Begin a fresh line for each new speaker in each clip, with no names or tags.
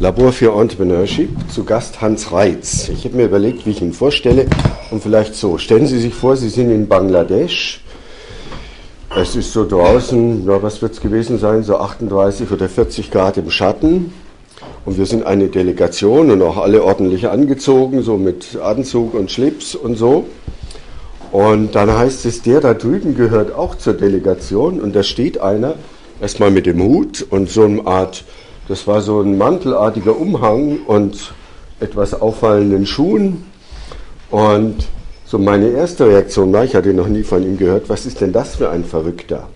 Labor für Entrepreneurship, zu Gast Hans Reitz. Ich habe mir überlegt, wie ich ihn vorstelle und vielleicht so. Stellen Sie sich vor, Sie sind in Bangladesch. Es ist so draußen, ja, was wird es gewesen sein, so 38 oder 40 Grad im Schatten. Und wir sind eine Delegation und auch alle ordentlich angezogen, so mit Anzug und Schlips und so. Und dann heißt es, der da drüben gehört auch zur Delegation und da steht einer, erstmal mit dem Hut und so eine Art das war so ein mantelartiger Umhang und etwas auffallenden Schuhen. Und so meine erste Reaktion war, ich hatte noch nie von ihm gehört, was ist denn das für ein Verrückter?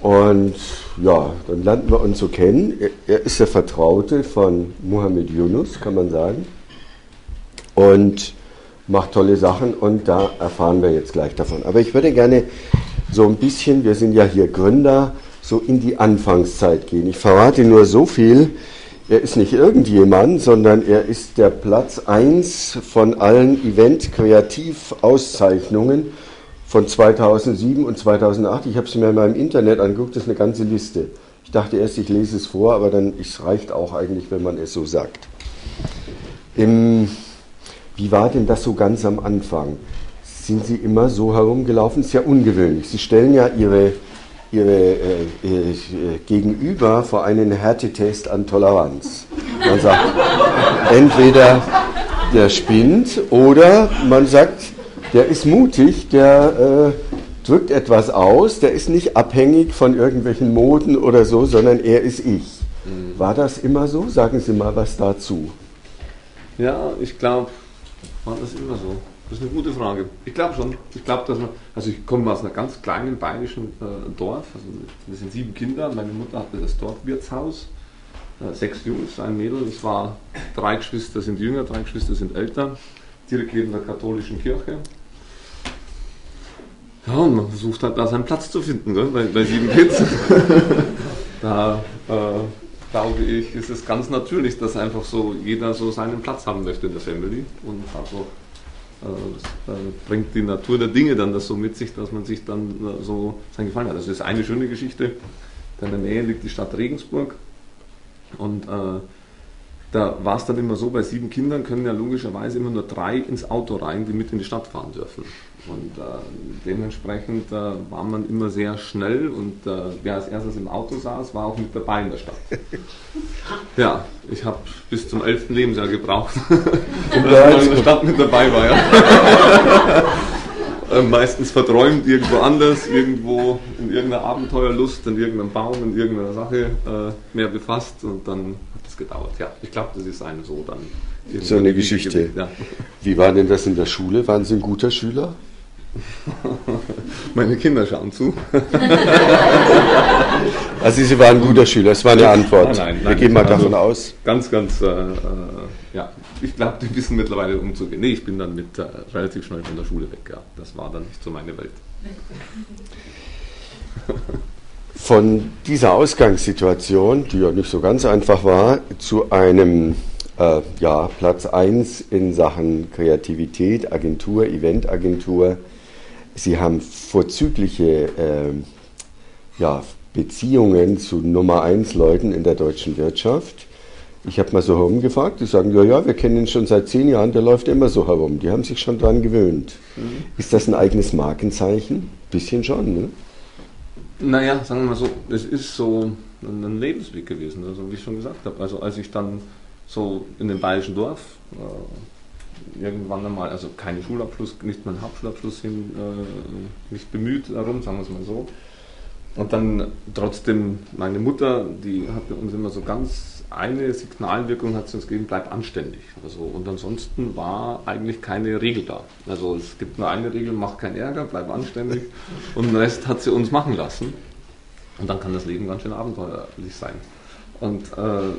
Und ja, dann lernten wir uns so kennen. Er, ist der Vertraute von Muhammad Yunus, kann man sagen. Und macht tolle Sachen und da erfahren wir jetzt gleich davon. Aber ich würde gerne so ein bisschen, wir sind ja hier Gründer, so in die Anfangszeit gehen. Ich verrate nur so viel. Er ist nicht irgendjemand, sondern er ist der Platz 1 von allen Event-Kreativ-Auszeichnungen von 2007 und 2008. Ich habe sie mir in meinem Internet angeguckt, das ist eine ganze Liste. Ich dachte erst, ich lese es vor, aber dann es reicht auch eigentlich, wenn man es so sagt. Im, wie war denn das so ganz am Anfang? Sind Sie immer so herumgelaufen? Das ist ja ungewöhnlich. Sie stellen ja Ihre ihre äh, äh, Gegenüber vor einen Härtetest an Toleranz. Man sagt, entweder der spinnt oder man sagt, der ist mutig, der äh, drückt etwas aus, der ist nicht abhängig von irgendwelchen Moden oder so, sondern er ist ich. Mhm. War das immer so? Sagen Sie mal was dazu.
Ja, ich glaube, war das immer so. Das ist eine gute Frage. Ich glaube schon. Ich glaube, dass man, also ich komme aus einem ganz kleinen bayerischen äh, Dorf. Also wir sind sieben Kinder. Meine Mutter hatte das Dorfwirtshaus. Äh, sechs Jungs, ein Mädel. Es war drei Geschwister sind jünger, drei Geschwister sind älter. Direkt neben der katholischen Kirche. Ja, und man versucht halt da seinen Platz zu finden, ne? bei, bei sieben Kids. da äh, glaube ich, ist es ganz natürlich, dass einfach so jeder so seinen Platz haben möchte in der Family und also äh, äh, bringt die Natur der Dinge dann das so mit sich, dass man sich dann äh, so sein Gefallen hat. Das ist eine schöne Geschichte. In der Nähe liegt die Stadt Regensburg und äh, da war es dann immer so, bei sieben Kindern können ja logischerweise immer nur drei ins Auto rein, die mit in die Stadt fahren dürfen. Und äh, dementsprechend äh, war man immer sehr schnell und äh, wer als erstes im Auto saß, war auch mit dabei in der Stadt. Ja, ich habe bis zum 11. Lebensjahr gebraucht, dass man in der Stadt mit dabei war. Ja. Äh, meistens verträumt irgendwo anders, irgendwo in irgendeiner Abenteuerlust, in irgendeinem Baum, in irgendeiner Sache äh, mehr befasst und dann es gedauert. Ja, ich glaube, das ist eine so dann.
So eine Geschichte. Ja. Wie war denn das in der Schule? Waren Sie ein guter Schüler?
Meine Kinder schauen zu.
also Sie waren ein guter Schüler, das war eine Antwort.
Nein, nein, nein.
Wir gehen mal davon also aus.
Ganz, ganz, äh, äh, ja. Ich glaube, die wissen mittlerweile umzugehen. Nee, ich bin dann mit äh, relativ schnell von der Schule weg, ja. Das war dann nicht so meine Welt.
Von dieser Ausgangssituation, die ja nicht so ganz einfach war, zu einem äh, ja, Platz 1 in Sachen Kreativität, Agentur, Eventagentur, Sie haben vorzügliche äh, ja, Beziehungen zu Nummer 1 Leuten in der deutschen Wirtschaft. Ich habe mal so herumgefragt, die sagen, ja, ja, wir kennen ihn schon seit zehn Jahren, der läuft immer so herum. Die haben sich schon daran gewöhnt. Mhm. Ist das ein eigenes Markenzeichen? Bisschen schon, ne?
Naja, sagen wir mal so, es ist so ein Lebensweg gewesen, also wie ich schon gesagt habe. Also als ich dann so in dem bayerischen Dorf äh, irgendwann einmal, also keinen Schulabschluss, nicht mal einen Hauptschulabschluss hin, äh, nicht bemüht darum, sagen wir es mal so. Und dann trotzdem meine Mutter, die hat uns immer so ganz eine Signalwirkung hat sie uns gegeben, bleib anständig. Also, und ansonsten war eigentlich keine Regel da. Also es gibt nur eine Regel, mach keinen Ärger, bleib anständig. Und den Rest hat sie uns machen lassen. Und dann kann das Leben ganz schön abenteuerlich sein. Und äh,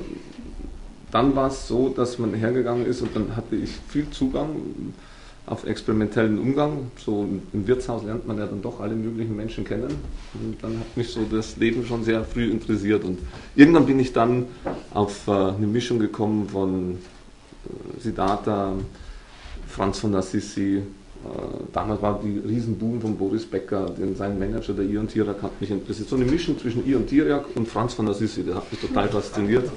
dann war es so, dass man hergegangen ist und dann hatte ich viel Zugang auf experimentellen Umgang. So im Wirtshaus lernt man ja dann doch alle möglichen Menschen kennen. Und dann hat mich so das Leben schon sehr früh interessiert. Und irgendwann bin ich dann auf äh, eine Mischung gekommen von äh, Siddhartha, Franz von Assisi. Äh, damals war die Riesenboom von Boris Becker, den, sein Manager, der Ion Tirak, hat mich interessiert. So eine Mischung zwischen Ion Tirak und Franz von Assisi, der hat mich total fasziniert.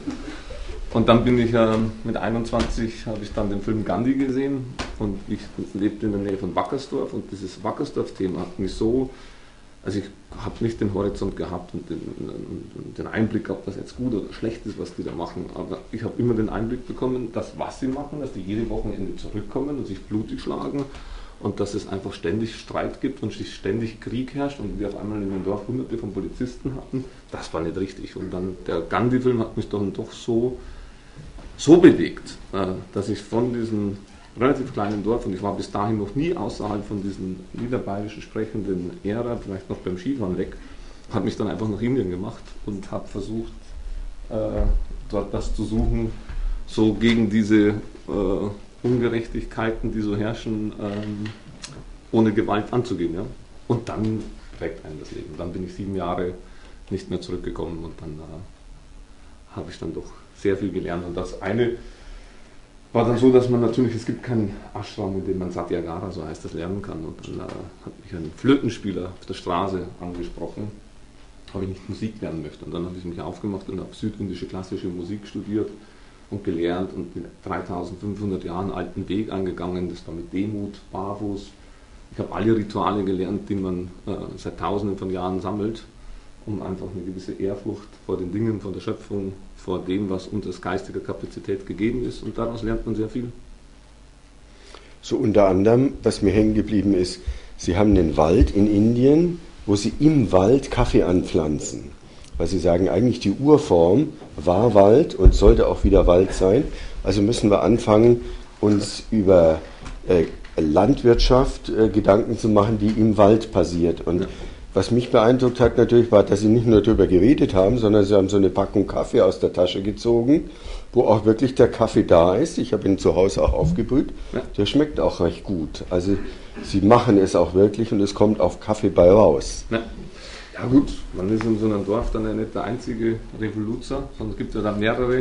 Und dann bin ich äh, mit 21 habe ich dann den Film Gandhi gesehen und ich lebte in der Nähe von Wackersdorf und dieses Wackersdorf-Thema hat mich so, also ich habe nicht den Horizont gehabt und den, den, Einblick, ob das jetzt gut oder schlecht ist, was die da machen, aber ich habe immer den Einblick bekommen, dass was sie machen, dass die jede Wochenende zurückkommen und sich blutig schlagen und dass es einfach ständig Streit gibt und ständig Krieg herrscht und wir auf einmal in dem Dorf hunderte von Polizisten hatten, das war nicht richtig. Und dann der Gandhi-Film hat mich dann doch so, so bewegt, äh, dass ich von diesem relativ kleinen Dorf, und ich war bis dahin noch nie außerhalb von diesem niederbayerischen sprechenden Ära, vielleicht noch beim Skifahren weg, hat mich dann einfach nach Indien gemacht und habe versucht, äh, dort das zu suchen, so gegen diese äh, Ungerechtigkeiten, die so herrschen, ähm, ohne Gewalt anzugehen. Und dann prägt einen das Leben. Dann bin ich sieben Jahre nicht mehr zurückgekommen und dann äh, habe ich dann doch sehr viel gelernt. Und das eine war dann so, dass man natürlich, es gibt keinen Ashram, in dem man Satyagara, so heißt das, lernen kann. Und dann äh, hat mich ein Flötenspieler auf der Straße angesprochen, ob ich nicht Musik lernen möchte. Und dann habe ich mich aufgemacht und habe südindische klassische Musik studiert und gelernt und den 3500 Jahren alten Weg angegangen. Das war mit Demut, barfuß. Ich habe alle Rituale gelernt, die man äh, seit tausenden von Jahren sammelt, um einfach eine gewisse Ehrfurcht vor den Dingen, vor der Schöpfung, vor dem, was uns als geistige Kapazität gegeben ist. Und daraus lernt man sehr viel.
So unter anderem, was mir hängen geblieben ist, Sie haben einen Wald in Indien, wo Sie im Wald Kaffee anpflanzen weil Sie sagen, eigentlich die Urform war Wald und sollte auch wieder Wald sein. Also müssen wir anfangen, uns über äh, Landwirtschaft äh, Gedanken zu machen, die im Wald passiert. Und ja. Was mich beeindruckt hat natürlich war, dass Sie nicht nur darüber geredet haben, sondern Sie haben so eine Packung Kaffee aus der Tasche gezogen, wo auch wirklich der Kaffee da ist. Ich habe ihn zu Hause auch aufgebrüht. Ja. Der schmeckt auch recht gut. Also Sie machen es auch wirklich und es kommt auf Kaffee bei raus. Ja.
Ja gut, man ist in so einem Dorf dann ja nicht der einzige Revoluzer, sondern es gibt ja dann mehrere.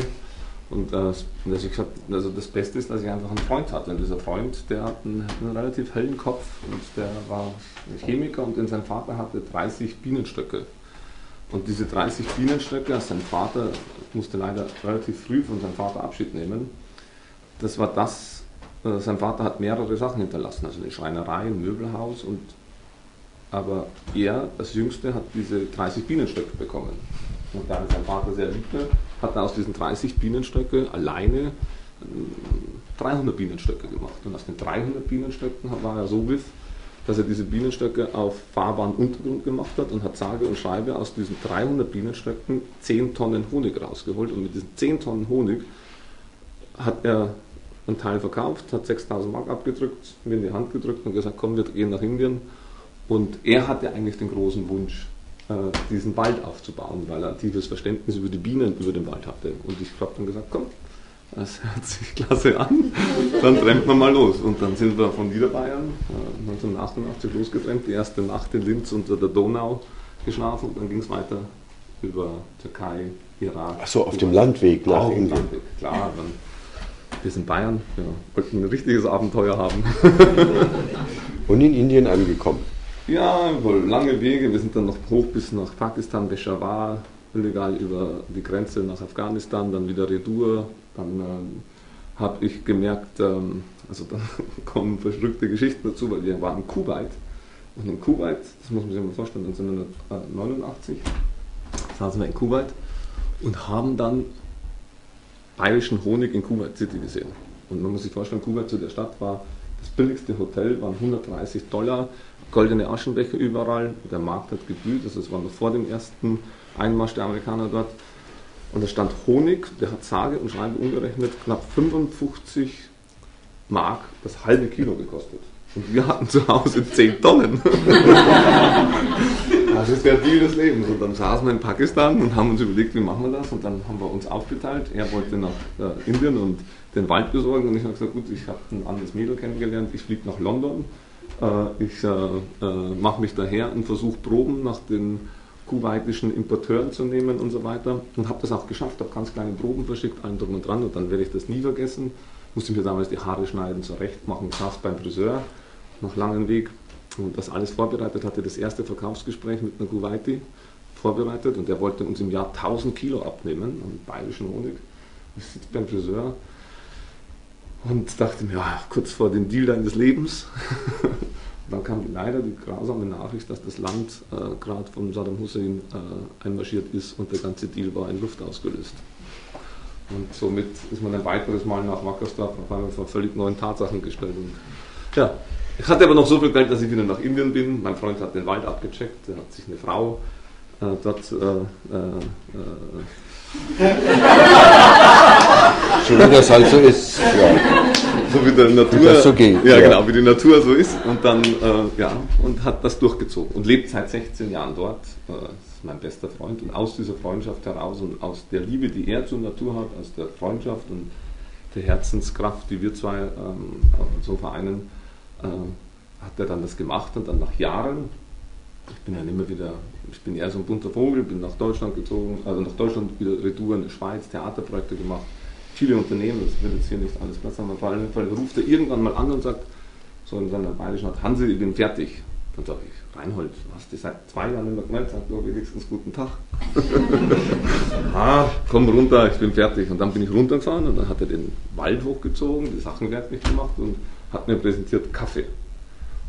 Und äh, also ich gesagt, also das Beste ist, dass ich einfach einen Freund hatte. Und dieser Freund, der hat einen, einen relativ hellen Kopf und der war Chemiker und sein Vater hatte 30 Bienenstöcke. Und diese 30 Bienenstöcke, sein Vater musste leider relativ früh von seinem Vater Abschied nehmen. Das war das, äh, sein Vater hat mehrere Sachen hinterlassen, also eine Schreinerei, ein Möbelhaus und aber er, das Jüngste, hat diese 30 Bienenstöcke bekommen. Und da er sein Vater sehr liebte, hat er aus diesen 30 Bienenstöcke alleine 300 Bienenstöcke gemacht. Und aus den 300 Bienenstöcken war er so wiff, dass er diese Bienenstöcke auf fahrbaren Untergrund gemacht hat und hat sage und schreibe aus diesen 300 Bienenstöcken 10 Tonnen Honig rausgeholt. Und mit diesen 10 Tonnen Honig hat er einen Teil verkauft, hat 6000 Mark abgedrückt, mir in die Hand gedrückt und gesagt, komm, wir gehen nach Indien und er hatte eigentlich den großen Wunsch, diesen Wald aufzubauen, weil er ein tiefes Verständnis über die Bienen über den Wald hatte. Und ich habe dann gesagt, komm, das hört sich klasse an, dann trennt man mal los. Und dann sind wir von Niederbayern 1988 äh, losgetrennt, die erste Nacht in Linz unter der Donau geschlafen und dann ging es weiter über Türkei, Irak.
Achso, auf dem Landweg nach Indien. Landweg,
klar. Dann, wir sind Bayern, ja, wollten ein richtiges Abenteuer haben.
und in Indien angekommen.
Ja, wohl lange Wege. Wir sind dann noch hoch bis nach Pakistan, Peshawar, illegal über die Grenze nach Afghanistan, dann wieder Redur. Dann ähm, habe ich gemerkt, ähm, also dann kommen verrückte Geschichten dazu, weil wir waren in Kuwait. Und in Kuwait, das muss man sich mal vorstellen, 1989 saßen wir in Kuwait und haben dann bayerischen Honig in Kuwait City gesehen. Und man muss sich vorstellen, Kuwait zu der Stadt war das billigste Hotel, waren 130 Dollar goldene Aschenbecher überall. Der Markt hat geblüht, also es war noch vor dem ersten Einmarsch der Amerikaner dort. Und da stand Honig, der hat sage und schreibe umgerechnet knapp 55 Mark das halbe Kilo gekostet. Und wir hatten zu Hause 10 Tonnen. das ist der Deal des Lebens. Und dann saßen wir in Pakistan und haben uns überlegt, wie machen wir das. Und dann haben wir uns aufgeteilt. Er wollte nach äh, Indien und den Wald besorgen. Und ich habe gesagt, gut, ich habe ein anderes Mädel kennengelernt. Ich fliege nach London ich äh, äh, mache mich daher und versuche Proben nach den kuwaitischen Importeuren zu nehmen und so weiter und habe das auch geschafft, habe ganz kleine Proben verschickt, allen drum und dran und dann werde ich das nie vergessen. Musste mir damals die Haare schneiden, zurecht machen, saß beim Friseur, nach langem Weg und das alles vorbereitet, hatte das erste Verkaufsgespräch mit einer Kuwaiti vorbereitet und der wollte uns im Jahr 1000 Kilo abnehmen an bayerischen Honig. Ich sitze beim Friseur und dachte mir, ja, kurz vor dem Deal deines Lebens. dann kam leider die grausame Nachricht, dass das Land äh, gerade von Saddam Hussein äh, einmarschiert ist und der ganze Deal war in Luft ausgelöst. Und somit ist man ein weiteres Mal nach Wackersdorf auf einmal vor völlig neuen Tatsachen gestellt. Und, ja, ich hatte aber noch so viel Geld, dass ich wieder nach Indien bin. Mein Freund hat den Wald abgecheckt, er hat sich eine Frau äh, dort äh, äh,
so wie das halt so ist. Ja.
So wie der Natur. Wie das so geht. Ja, ja, genau, wie die Natur so ist. Und dann, äh, ja, und hat das durchgezogen. Und lebt seit 16 Jahren dort. Äh, ist mein bester Freund. Und aus dieser Freundschaft heraus und aus der Liebe, die er zur Natur hat, aus der Freundschaft und der Herzenskraft, die wir zwei ähm, so vereinen, äh, hat er dann das gemacht. Und dann nach Jahren, ich bin ja immer wieder ich bin eher so ein bunter Vogel, bin nach Deutschland gezogen, also nach Deutschland wieder Retour in die Schweiz, Theaterprojekte gemacht, viele Unternehmen, das wird jetzt hier nicht alles Platz haben, vor allem Fall ruft er irgendwann mal an und sagt, so in seiner bayerischen Art, Hansi, ich bin fertig. Dann sage ich, Reinhold, du hast dich seit zwei Jahren immer gemeldet, sag doch wenigstens guten Tag. ah, komm runter, ich bin fertig. Und dann bin ich runtergefahren und dann hat er den Wald hochgezogen, die Sachen fertig gemacht und hat mir präsentiert Kaffee.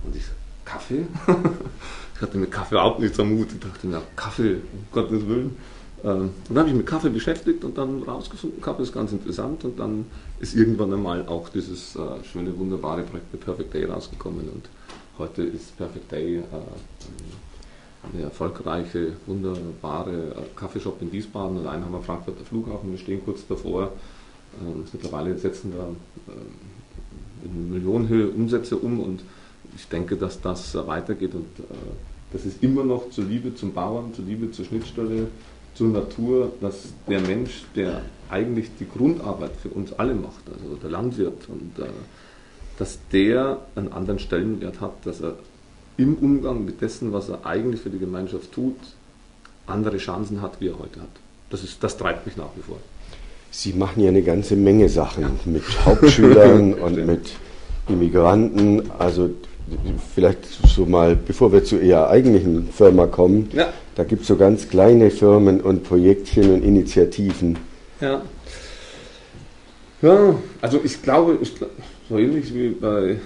Und ich, Kaffee? Ich hatte mit Kaffee überhaupt nichts am Hut. Ich dachte mir, Kaffee, um Gottes Willen. Ähm, und dann habe ich mich mit Kaffee beschäftigt und dann rausgefunden, Kaffee ist ganz interessant. Und dann ist irgendwann einmal auch dieses äh, schöne, wunderbare Projekt mit Perfect Day rausgekommen. Und heute ist Perfect Day äh, eine erfolgreiche, wunderbare äh, Kaffeeshop in Wiesbaden und einen haben wir Frankfurter Flughafen. Wir stehen kurz davor. Ähm, mittlerweile setzen wir in Millionenhöhe Umsätze um und ich denke, dass das weitergeht und das ist immer noch zur Liebe zum Bauern, zur Liebe zur Schnittstelle, zur Natur, dass der Mensch, der eigentlich die Grundarbeit für uns alle macht, also der Landwirt, und äh, dass der einen anderen Stellenwert hat, dass er im Umgang mit dessen, was er eigentlich für die Gemeinschaft tut, andere Chancen hat, wie er heute hat. Das, ist, das treibt mich nach wie vor.
Sie machen ja eine ganze Menge Sachen ja. mit Hauptschülern und mit Immigranten. Also vielleicht so mal, bevor wir zu Ihrer eigentlichen Firma kommen, ja. da gibt es so ganz kleine Firmen und Projektchen und Initiativen.
Ja. Ja, also ich glaube, ich, so ähnlich wie bei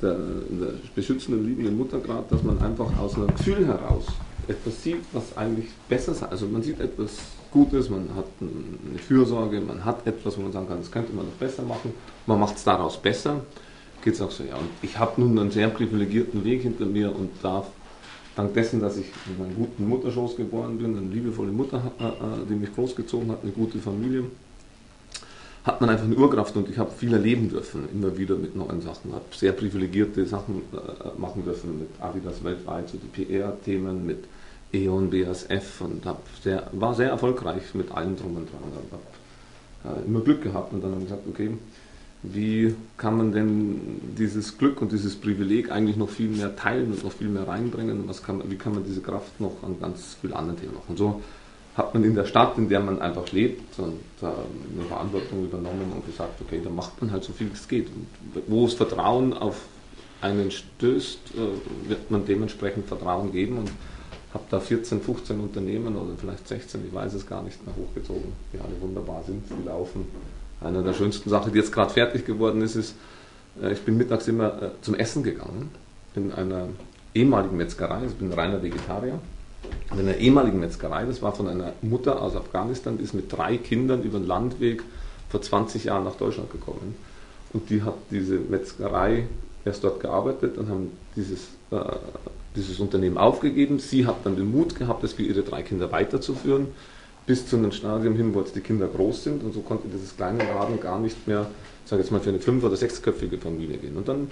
der, der beschützenden, liebenden Mutter gerade, dass man einfach aus einem Gefühl heraus etwas sieht, was eigentlich besser ist. Also man sieht etwas Gutes, man hat eine Fürsorge, man hat etwas, wo man sagen kann, das könnte man noch besser machen, man macht es daraus besser geht es auch so, ja. Und ich habe nun einen sehr privilegierten Weg hinter mir und darf dank dessen, dass ich in einem guten Mutterschoß geboren bin, eine liebevolle Mutter, äh, äh, die mich großgezogen hat, eine gute Familie, hat man einfach eine Urkraft und ich habe viel erleben dürfen, immer wieder mit neuen Sachen, habe sehr privilegierte Sachen äh, machen dürfen mit Adidas weltweit, so die PR-Themen, mit E.ON, BASF und sehr, war sehr erfolgreich mit allem drum und dran. Habe äh, immer Glück gehabt und dann habe ich gesagt, okay, wie kann man denn dieses Glück und dieses Privileg eigentlich noch viel mehr teilen und noch viel mehr reinbringen? Was kann, wie kann man diese Kraft noch an ganz vielen anderen Themen machen? Und so hat man in der Stadt, in der man einfach lebt, und, äh, eine Verantwortung übernommen und gesagt, okay, da macht man halt so viel es geht. Und wo es Vertrauen auf einen stößt, äh, wird man dementsprechend Vertrauen geben und habe da 14, 15 Unternehmen oder vielleicht 16, ich weiß es gar nicht mehr, hochgezogen, die alle wunderbar sind, die laufen eine der schönsten Sachen, die jetzt gerade fertig geworden ist, ist, äh, ich bin mittags immer äh, zum Essen gegangen in einer ehemaligen Metzgerei, ich bin reiner Vegetarier, in einer ehemaligen Metzgerei, das war von einer Mutter aus Afghanistan, die ist mit drei Kindern über den Landweg vor 20 Jahren nach Deutschland gekommen. Und die hat diese Metzgerei erst dort gearbeitet und haben dieses, äh, dieses Unternehmen aufgegeben. Sie hat dann den Mut gehabt, das für ihre drei Kinder weiterzuführen bis zu einem Stadium hin, wo jetzt die Kinder groß sind und so konnte dieses kleine Laden gar nicht mehr, sage jetzt mal, für eine fünf- oder sechsköpfige Familie gehen. Und dann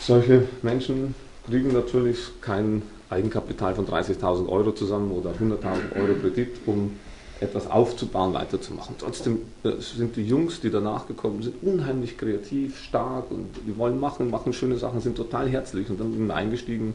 solche Menschen kriegen natürlich kein Eigenkapital von 30.000 Euro zusammen oder 100.000 Euro Kredit, um etwas aufzubauen, weiterzumachen. Trotzdem äh, sind die Jungs, die danach gekommen sind, unheimlich kreativ, stark und die wollen machen, machen schöne Sachen, sind total herzlich und dann sind wir eingestiegen,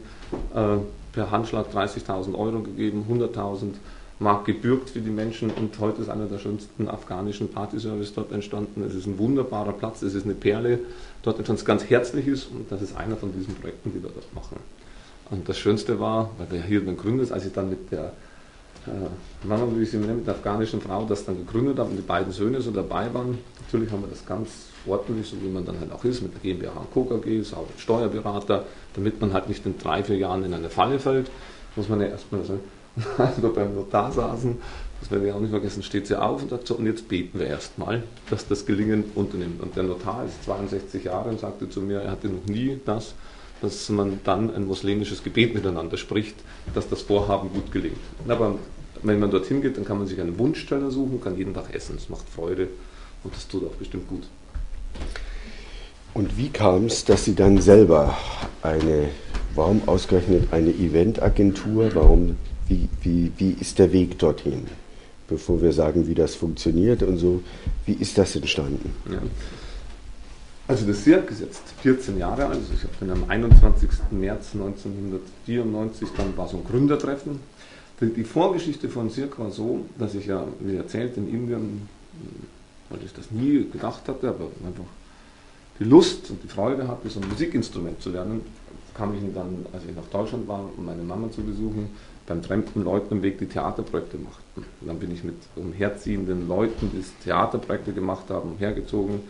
äh, per Handschlag 30.000 Euro gegeben, 100.000 Mark gebürgt für die Menschen und heute ist einer der schönsten afghanischen Partyservice dort entstanden. Es ist ein wunderbarer Platz, es ist eine Perle dort entstanden, es ganz herzlich ist und das ist einer von diesen Projekten, die wir dort machen. Und das Schönste war, weil wir hier den Gründer, als ich dann mit der äh, Mama, wie ich sie mit der afghanischen Frau das dann gegründet habe und die beiden Söhne so dabei waren. Natürlich haben wir das ganz ordentlich, so wie man dann halt auch ist, mit der GmbH und Co. KG, auch mit Steuerberater, damit man halt nicht in drei, vier Jahren in eine Falle fällt, muss man ja erstmal so, als wir beim Notar saßen, das werde ich auch nicht vergessen, steht sie auf und sagt so, und jetzt beten wir erstmal, dass das Gelingen unternimmt. Und der Notar ist 62 Jahre und sagte zu mir, er hatte noch nie das, dass man dann ein muslimisches Gebet miteinander spricht, dass das Vorhaben gut gelingt. Aber wenn man dorthin geht, dann kann man sich einen Wunschsteller suchen, kann jeden Tag essen. Es macht Freude und das tut auch bestimmt gut.
Und wie kam es, dass Sie dann selber eine, warum ausgerechnet eine Eventagentur, warum, wie, wie, wie ist der Weg dorthin? Bevor wir sagen, wie das funktioniert und so, wie ist das entstanden? Ja.
Also das Cirque ist jetzt 14 Jahre alt, also ich dann am 21. März 1994, dann war so ein Gründertreffen. Die Vorgeschichte von Cirque war so, dass ich ja, wie erzählt, in Indien, weil ich das nie gedacht hatte, aber einfach die Lust und die Freude hatte, so ein Musikinstrument zu lernen, kam ich dann, als ich nach Deutschland war, um meine Mama zu besuchen, beim fremden Leuten im Weg die Theaterprojekte machten. Und dann bin ich mit umherziehenden Leuten, die Theaterprojekte gemacht haben, umhergezogen.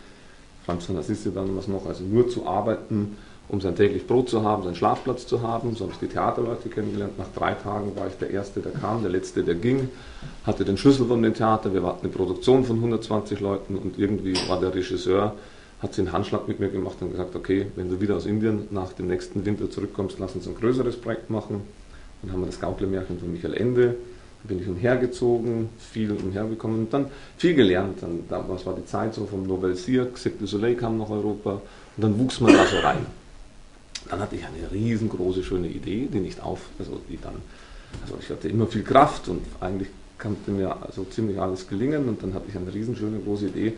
Franz von Assisi dann was noch, also nur zu arbeiten, um sein täglich Brot zu haben, seinen Schlafplatz zu haben. So habe ich die Theaterleute kennengelernt. Nach drei Tagen war ich der Erste, der kam, der Letzte, der ging, hatte den Schlüssel von dem Theater. Wir hatten eine Produktion von 120 Leuten und irgendwie war der Regisseur hat sie einen Handschlag mit mir gemacht und gesagt, okay, wenn du wieder aus Indien nach dem nächsten Winter zurückkommst, lass uns ein größeres Projekt machen. Dann haben wir das Gaukle-Märchen von Michael Ende. Dann bin ich umhergezogen, viel umhergekommen und dann viel gelernt. Dann, damals war die Zeit so vom Nouvelle Cirque, Cirque du Soleil kam nach Europa und dann wuchs man da so rein. Dann hatte ich eine riesengroße, schöne Idee, die nicht auf, also die dann, also ich hatte immer viel Kraft und eigentlich konnte mir also ziemlich alles gelingen und dann hatte ich eine riesenschöne, große Idee,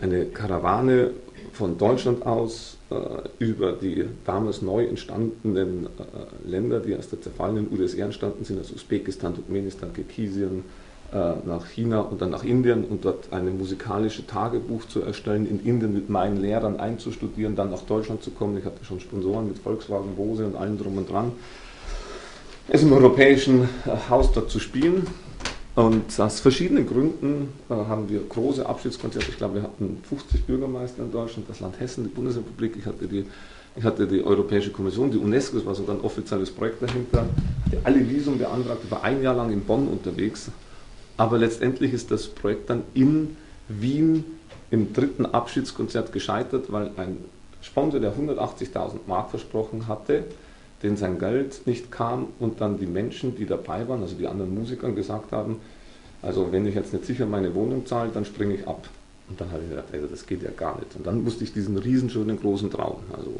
eine Karawane von Deutschland aus äh, über die damals neu entstandenen äh, Länder, die aus der zerfallenen UdSR entstanden sind, also Usbekistan, Turkmenistan, Kirgisien, äh, nach China und dann nach Indien und dort eine musikalische Tagebuch zu erstellen, in Indien mit meinen Lehrern einzustudieren, dann nach Deutschland zu kommen. Ich hatte schon Sponsoren mit Volkswagen, Bose und allem drum und dran. Es im europäischen äh, Haus dort zu spielen und aus verschiedenen Gründen äh, haben wir große Abschiedskonzerte. Ich glaube, wir hatten 50 Bürgermeister in Deutschland, das Land Hessen, die Bundesrepublik. Ich hatte die, ich hatte die Europäische Kommission, die UNESCO, das war sogar ein offizielles Projekt dahinter. hatte alle Visum beantragt, ich war ein Jahr lang in Bonn unterwegs. Aber letztendlich ist das Projekt dann in Wien im dritten Abschiedskonzert gescheitert, weil ein Sponsor, der 180.000 Mark versprochen hatte, den sein Geld nicht kam und dann die Menschen, die dabei waren, also die anderen Musiker, gesagt haben, also wenn ich jetzt nicht sicher meine Wohnung zahle, dann springe ich ab. Und dann habe ich gedacht, also das geht ja gar nicht. Und dann musste ich diesen riesenschönen großen Traum, also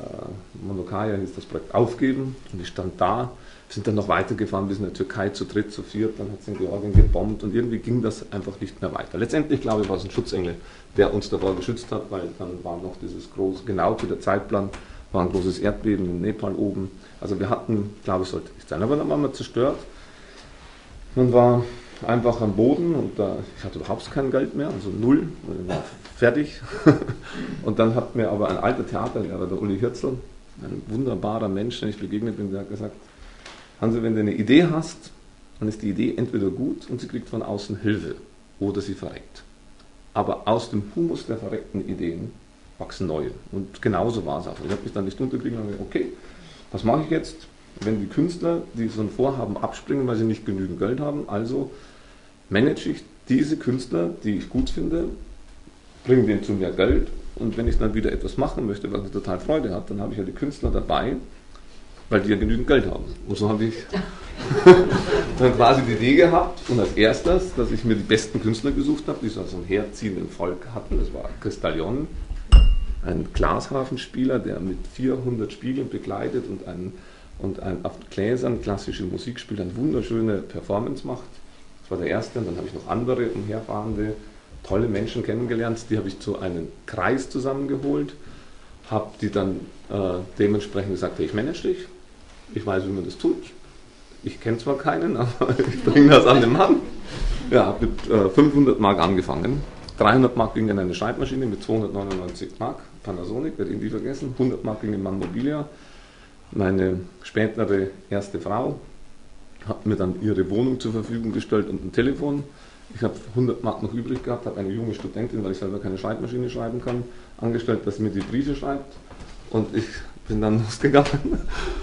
äh, Monokaya hieß das Projekt, aufgeben und ich stand da, sind dann noch weitergefahren bis in der Türkei zu dritt, zu viert, dann hat es in Georgien gebombt und irgendwie ging das einfach nicht mehr weiter. Letztendlich, glaube ich, war es ein Schutzengel, der uns davor geschützt hat, weil dann war noch dieses große, genau zu der Zeitplan, war ein großes Erdbeben in Nepal oben. Also wir hatten, glaube ich, sollte nicht sein, aber dann waren wir zerstört. Man war einfach am Boden und da, ich hatte überhaupt kein Geld mehr, also null, war fertig. und dann hat mir aber ein alter Theaterlehrer, der Uli Hirzel, ein wunderbarer Mensch, den ich begegnet bin, der hat gesagt, Hansi, wenn du eine Idee hast, dann ist die Idee entweder gut und sie kriegt von außen Hilfe oder sie verreckt. Aber aus dem Humus der verreckten Ideen wachsen neue. Und genauso war es auch. Ich habe mich dann nicht unterkriegen und gesagt, okay, was mache ich jetzt, wenn die Künstler, die so ein Vorhaben abspringen, weil sie nicht genügend Geld haben, also manage ich diese Künstler, die ich gut finde, bringe denen zu mehr Geld und wenn ich dann wieder etwas machen möchte, was mir total Freude hat, dann habe ich ja die Künstler dabei, weil die ja genügend Geld haben. Und so habe ich dann quasi die Idee gehabt und als erstes, dass ich mir die besten Künstler gesucht habe, die so ein herziehenden Volk hatten, das war Kristallion, ein Glashafenspieler, der mit 400 Spiegeln begleitet und, ein, und ein, auf Gläsern klassische Musik spielt, eine wunderschöne Performance macht. Das war der erste. Und dann habe ich noch andere umherfahrende, tolle Menschen kennengelernt. Die habe ich zu einem Kreis zusammengeholt, habe die dann äh, dementsprechend gesagt, hey, ich manage dich, ich weiß, wie man das tut. Ich kenne zwar keinen, aber ich bringe das an den Mann. Ja, habe mit äh, 500 Mark angefangen 300 Mark ging in eine Schreibmaschine mit 299 Mark, Panasonic, werde ich nie vergessen. 100 Mark ging in Mann Mobilia. Meine spätere erste Frau hat mir dann ihre Wohnung zur Verfügung gestellt und ein Telefon. Ich habe 100 Mark noch übrig gehabt, habe eine junge Studentin, weil ich selber keine Schreibmaschine schreiben kann, angestellt, dass sie mir die Briefe schreibt. Und ich bin dann losgegangen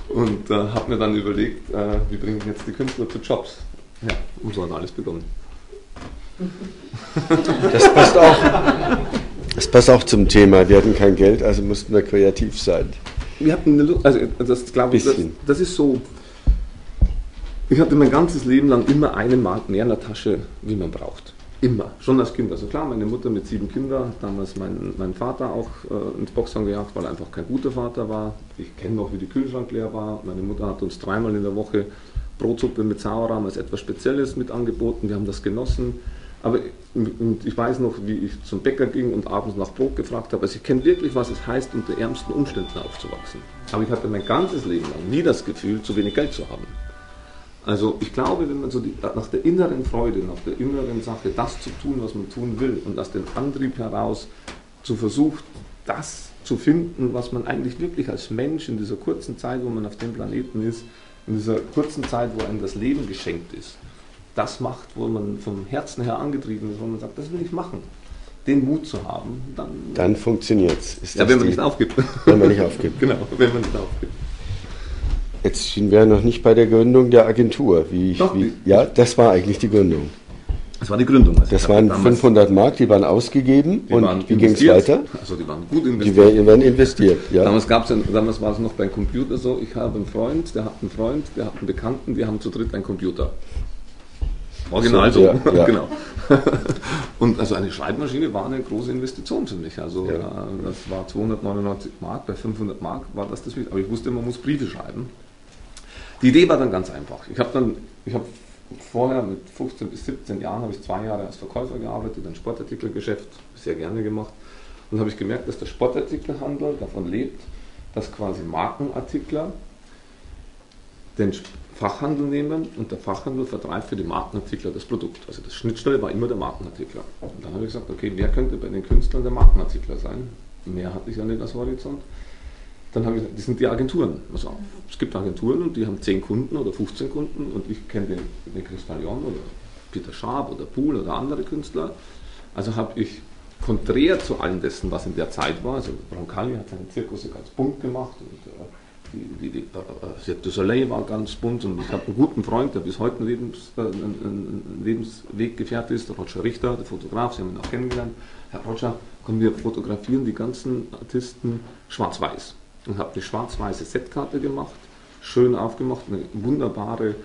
und äh, habe mir dann überlegt, äh, wie bringe ich jetzt die Künstler zu Jobs. Ja, und so hat alles begonnen.
Das passt auch. Das passt auch zum Thema. Wir hatten kein Geld, also mussten wir kreativ sein.
Wir hatten eine, also das glaube ich, das, das, ist so. Ich hatte mein ganzes Leben lang immer einen Mark mehr in der Tasche, wie man braucht. Immer, schon als Kind. Also klar, meine Mutter mit sieben Kindern hat damals meinen mein Vater auch äh, ins Boxhorn gejagt, weil er einfach kein guter Vater war. Ich kenne noch, wie die Kühlschrank leer war. Meine Mutter hat uns dreimal in der Woche Brotsuppe mit Sauerrahm als etwas Spezielles mit angeboten. Wir haben das genossen. Aber ich weiß noch, wie ich zum Bäcker ging und abends nach Brot gefragt habe. Also ich kenne wirklich, was es heißt, unter ärmsten Umständen aufzuwachsen. Aber ich hatte mein ganzes Leben lang nie das Gefühl, zu wenig Geld zu haben. Also ich glaube, wenn man so die, nach der inneren Freude, nach der inneren Sache, das zu tun, was man tun will und aus dem Antrieb heraus zu versucht, das zu finden, was man eigentlich wirklich als Mensch in dieser kurzen Zeit, wo man auf dem Planeten ist, in dieser kurzen Zeit, wo einem das Leben geschenkt ist, das macht, wo man vom Herzen her angetrieben ist, wo man sagt, das will ich machen, den Mut zu haben,
dann, dann funktioniert es.
Ja, wenn man die, nicht aufgibt.
Wenn man nicht aufgibt.
genau, wenn man nicht aufgibt.
Jetzt sind wir noch nicht bei der Gründung der Agentur. Wie, Doch, wie, ja, das war eigentlich die Gründung.
Das war die Gründung.
Also das waren 500 Mark, die waren ausgegeben. Die und waren wie ging es weiter?
Also die waren gut
investiert. Die werden investiert,
ja. Damals, gab's ja, damals war es noch beim Computer so, ich habe einen Freund, der hat einen Freund, der hat einen Bekannten, wir haben zu dritt einen Computer. Original so, ja, ja. genau. Und also eine Schreibmaschine war eine große Investition für mich. Also ja. Äh, das war 299 Mark, bei 500 Mark war das das. Aber ich wusste, man muss Briefe schreiben. Die Idee war dann ganz einfach. Ich habe dann, ich habe vorher mit 15 bis 17 Jahren habe ich zwei Jahre als Verkäufer gearbeitet, ein Sportartikelgeschäft, sehr gerne gemacht. Und habe ich gemerkt, dass der Sportartikelhandel davon lebt, dass quasi Markenartikler den Fachhandel nehmen und der Fachhandel vertreibt für die Markenartikler das Produkt. Also das Schnittstelle war immer der Markenartikler. Und dann habe ich gesagt, okay, wer könnte bei den Künstlern der Markenartikler sein? Mehr hatte ich ja nicht als Horizont. Dann habe ich gesagt, das sind die Agenturen. Also, es gibt Agenturen und die haben 10 Kunden oder 15 Kunden und ich kenne den, den Christalion oder Peter Schaab oder Pool oder andere Künstler. Also habe ich konträr zu allem dessen, was in der Zeit war, also Roncalli hat seinen Zirkus ganz bunt gemacht und äh, die, die, die äh, Cirque du Soleil war ganz bunt und ich habe einen guten Freund, der bis heute ein, Lebens, äh, ein Lebensweggefährte ist, der Roger Richter, der Fotograf, Sie haben ihn auch kennengelernt. Herr Roger, können wir fotografieren die ganzen Artisten schwarz-weiß und habe eine schwarz-weiße Setkarte gemacht, schön aufgemacht, eine wunderbare,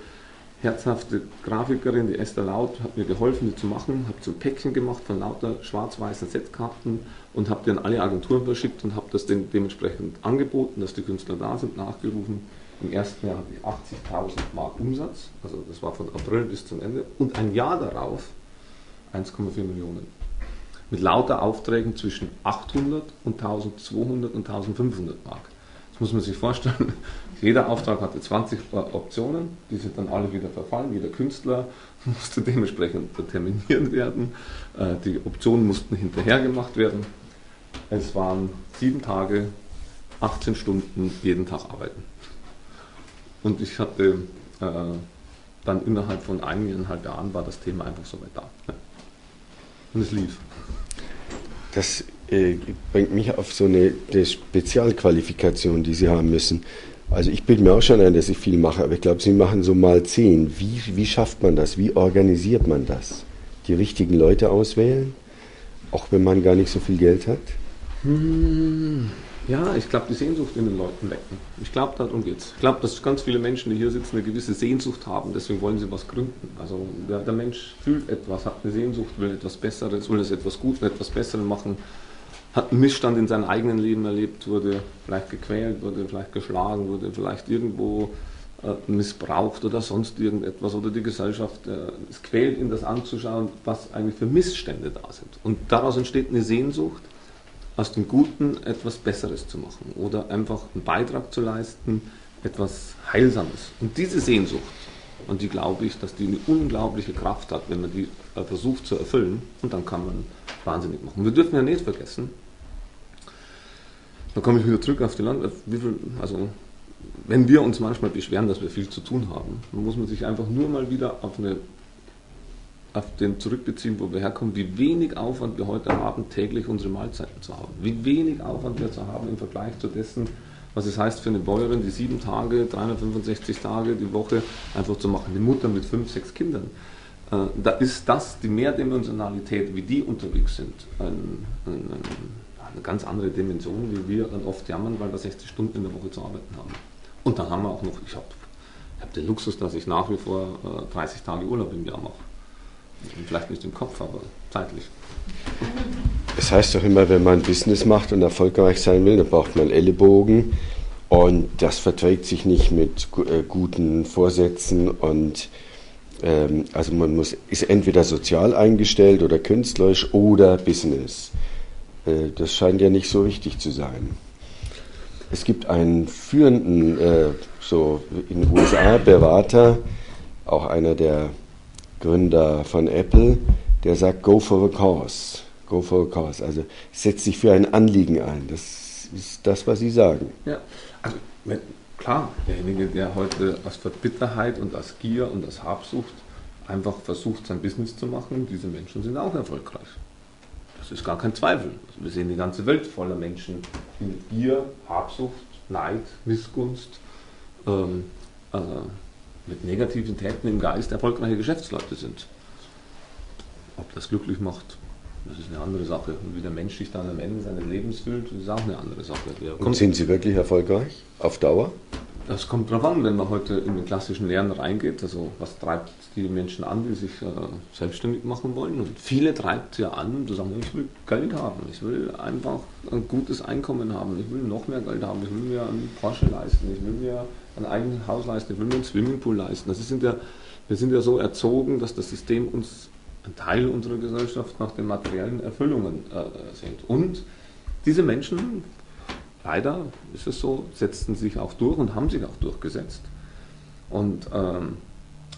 herzhafte Grafikerin, die Esther Laut, hat mir geholfen, die zu machen, habe so ein Päckchen gemacht von lauter schwarz-weißen Setkarten und habe die an alle Agenturen verschickt und habe das den dementsprechend angeboten, dass die Künstler da sind, nachgerufen. Im ersten Jahr hatte ich 80.000 Mark Umsatz, also das war von April bis zum Ende, und ein Jahr darauf 1,4 Millionen. Mit lauter Aufträgen zwischen 800 und 1200 und 1500 Mark. Das muss man sich vorstellen. Jeder Auftrag hatte 20 Optionen, die sind dann alle wieder verfallen. Jeder Künstler musste dementsprechend terminiert werden. Äh, die Optionen mussten hinterher gemacht werden. Es waren sieben Tage, 18 Stunden jeden Tag arbeiten. Und ich hatte äh, dann innerhalb von eineinhalb Jahren war das Thema einfach so weit da. Und es lief.
Das äh, bringt mich auf so eine, eine, Spezialqualifikation, die Sie haben müssen. Also ich bilde mir auch schon ein, dass ich viel mache, aber ich glaube, Sie machen so mal zehn. Wie, wie schafft man das? Wie organisiert man das? Die richtigen Leute auswählen, auch wenn man gar nicht so viel Geld hat?
Hm, ja, ich glaube, die Sehnsucht in den Leuten wecken. Ich glaube, darum geht es. Ich glaube, dass ganz viele Menschen, die hier sitzen, eine gewisse Sehnsucht haben, deswegen wollen sie was gründen. Also der, der Mensch fühlt etwas, hat eine Sehnsucht, will etwas Besseres, will es etwas Gutes, etwas Besseres machen, hat einen Missstand in seinem eigenen Leben erlebt, wurde vielleicht gequält, wurde vielleicht geschlagen, wurde vielleicht irgendwo äh, missbraucht oder sonst irgendetwas oder die Gesellschaft, äh, es quält ihn, das anzuschauen, was eigentlich für Missstände da sind. Und daraus entsteht eine Sehnsucht, aus dem Guten etwas Besseres zu machen oder einfach einen Beitrag zu leisten, etwas Heilsames. Und diese Sehnsucht, und die glaube ich, dass die eine unglaubliche Kraft hat, wenn man die äh, versucht zu erfüllen, und dann kann man wahnsinnig machen. Wir dürfen ja nicht vergessen, da komme ich wieder zurück auf die Land, also wenn wir uns manchmal beschweren, dass wir viel zu tun haben, dann muss man sich einfach nur mal wieder auf, eine, auf den zurückbeziehen, wo wir herkommen, wie wenig Aufwand wir heute haben, täglich unsere Mahlzeiten zu haben. Wie wenig Aufwand wir zu haben im Vergleich zu dessen, was es heißt für eine Bäuerin, die sieben Tage, 365 Tage die Woche einfach zu machen. Eine Mutter mit fünf, sechs Kindern. Äh, da ist das, die Mehrdimensionalität, wie die unterwegs sind, ein, ein, eine ganz andere Dimension, wie wir dann oft jammern, weil wir 60 Stunden in der Woche zu arbeiten haben. Und dann haben wir auch noch, ich habe hab den Luxus, dass ich nach wie vor äh, 30 Tage Urlaub im Jahr mache. Vielleicht nicht im Kopf, aber zeitlich.
Es heißt doch immer, wenn man Business macht und erfolgreich sein will, dann braucht man Ellenbogen. Und das verträgt sich nicht mit äh, guten Vorsätzen und ähm, also man muss, ist entweder sozial eingestellt oder künstlerisch oder Business. Äh, das scheint ja nicht so wichtig zu sein. Es gibt einen führenden, äh, so in den USA, Berater, auch einer der Gründer von Apple, der sagt, go for the cause. Go for the cause. Also setz dich für ein Anliegen ein. Das ist das, was Sie sagen.
Ja, also wenn, klar, derjenige, der heute aus Verbitterheit und aus Gier und aus Habsucht einfach versucht, sein Business zu machen, diese Menschen sind auch erfolgreich. Das ist gar kein Zweifel. Also wir sehen die ganze Welt voller Menschen, die mit Gier, Habsucht, Neid, Missgunst, ähm, äh, mit Negativitäten im Geist erfolgreiche Geschäftsleute sind. Ob das glücklich macht, das ist eine andere Sache. Und wie der Mensch sich dann am Ende seines Lebens fühlt, ist auch eine andere Sache.
Und sind Sie wirklich erfolgreich auf Dauer?
Das kommt darauf an, wenn man heute in den klassischen Lehren reingeht. Also, was treibt die Menschen an, die sich äh, selbstständig machen wollen? Und viele treibt ja an, zu sagen: Ich will Geld haben, ich will einfach ein gutes Einkommen haben, ich will noch mehr Geld haben, ich will mir einen Porsche leisten, ich will mir ein eigenes Haus leisten, ich will mir einen Swimmingpool leisten. Das sind ja, wir sind ja so erzogen, dass das System uns, ein Teil unserer Gesellschaft, nach den materiellen Erfüllungen äh, sind. Und diese Menschen leider ist es so, setzten sich auch durch und haben sich auch durchgesetzt. Und, ähm,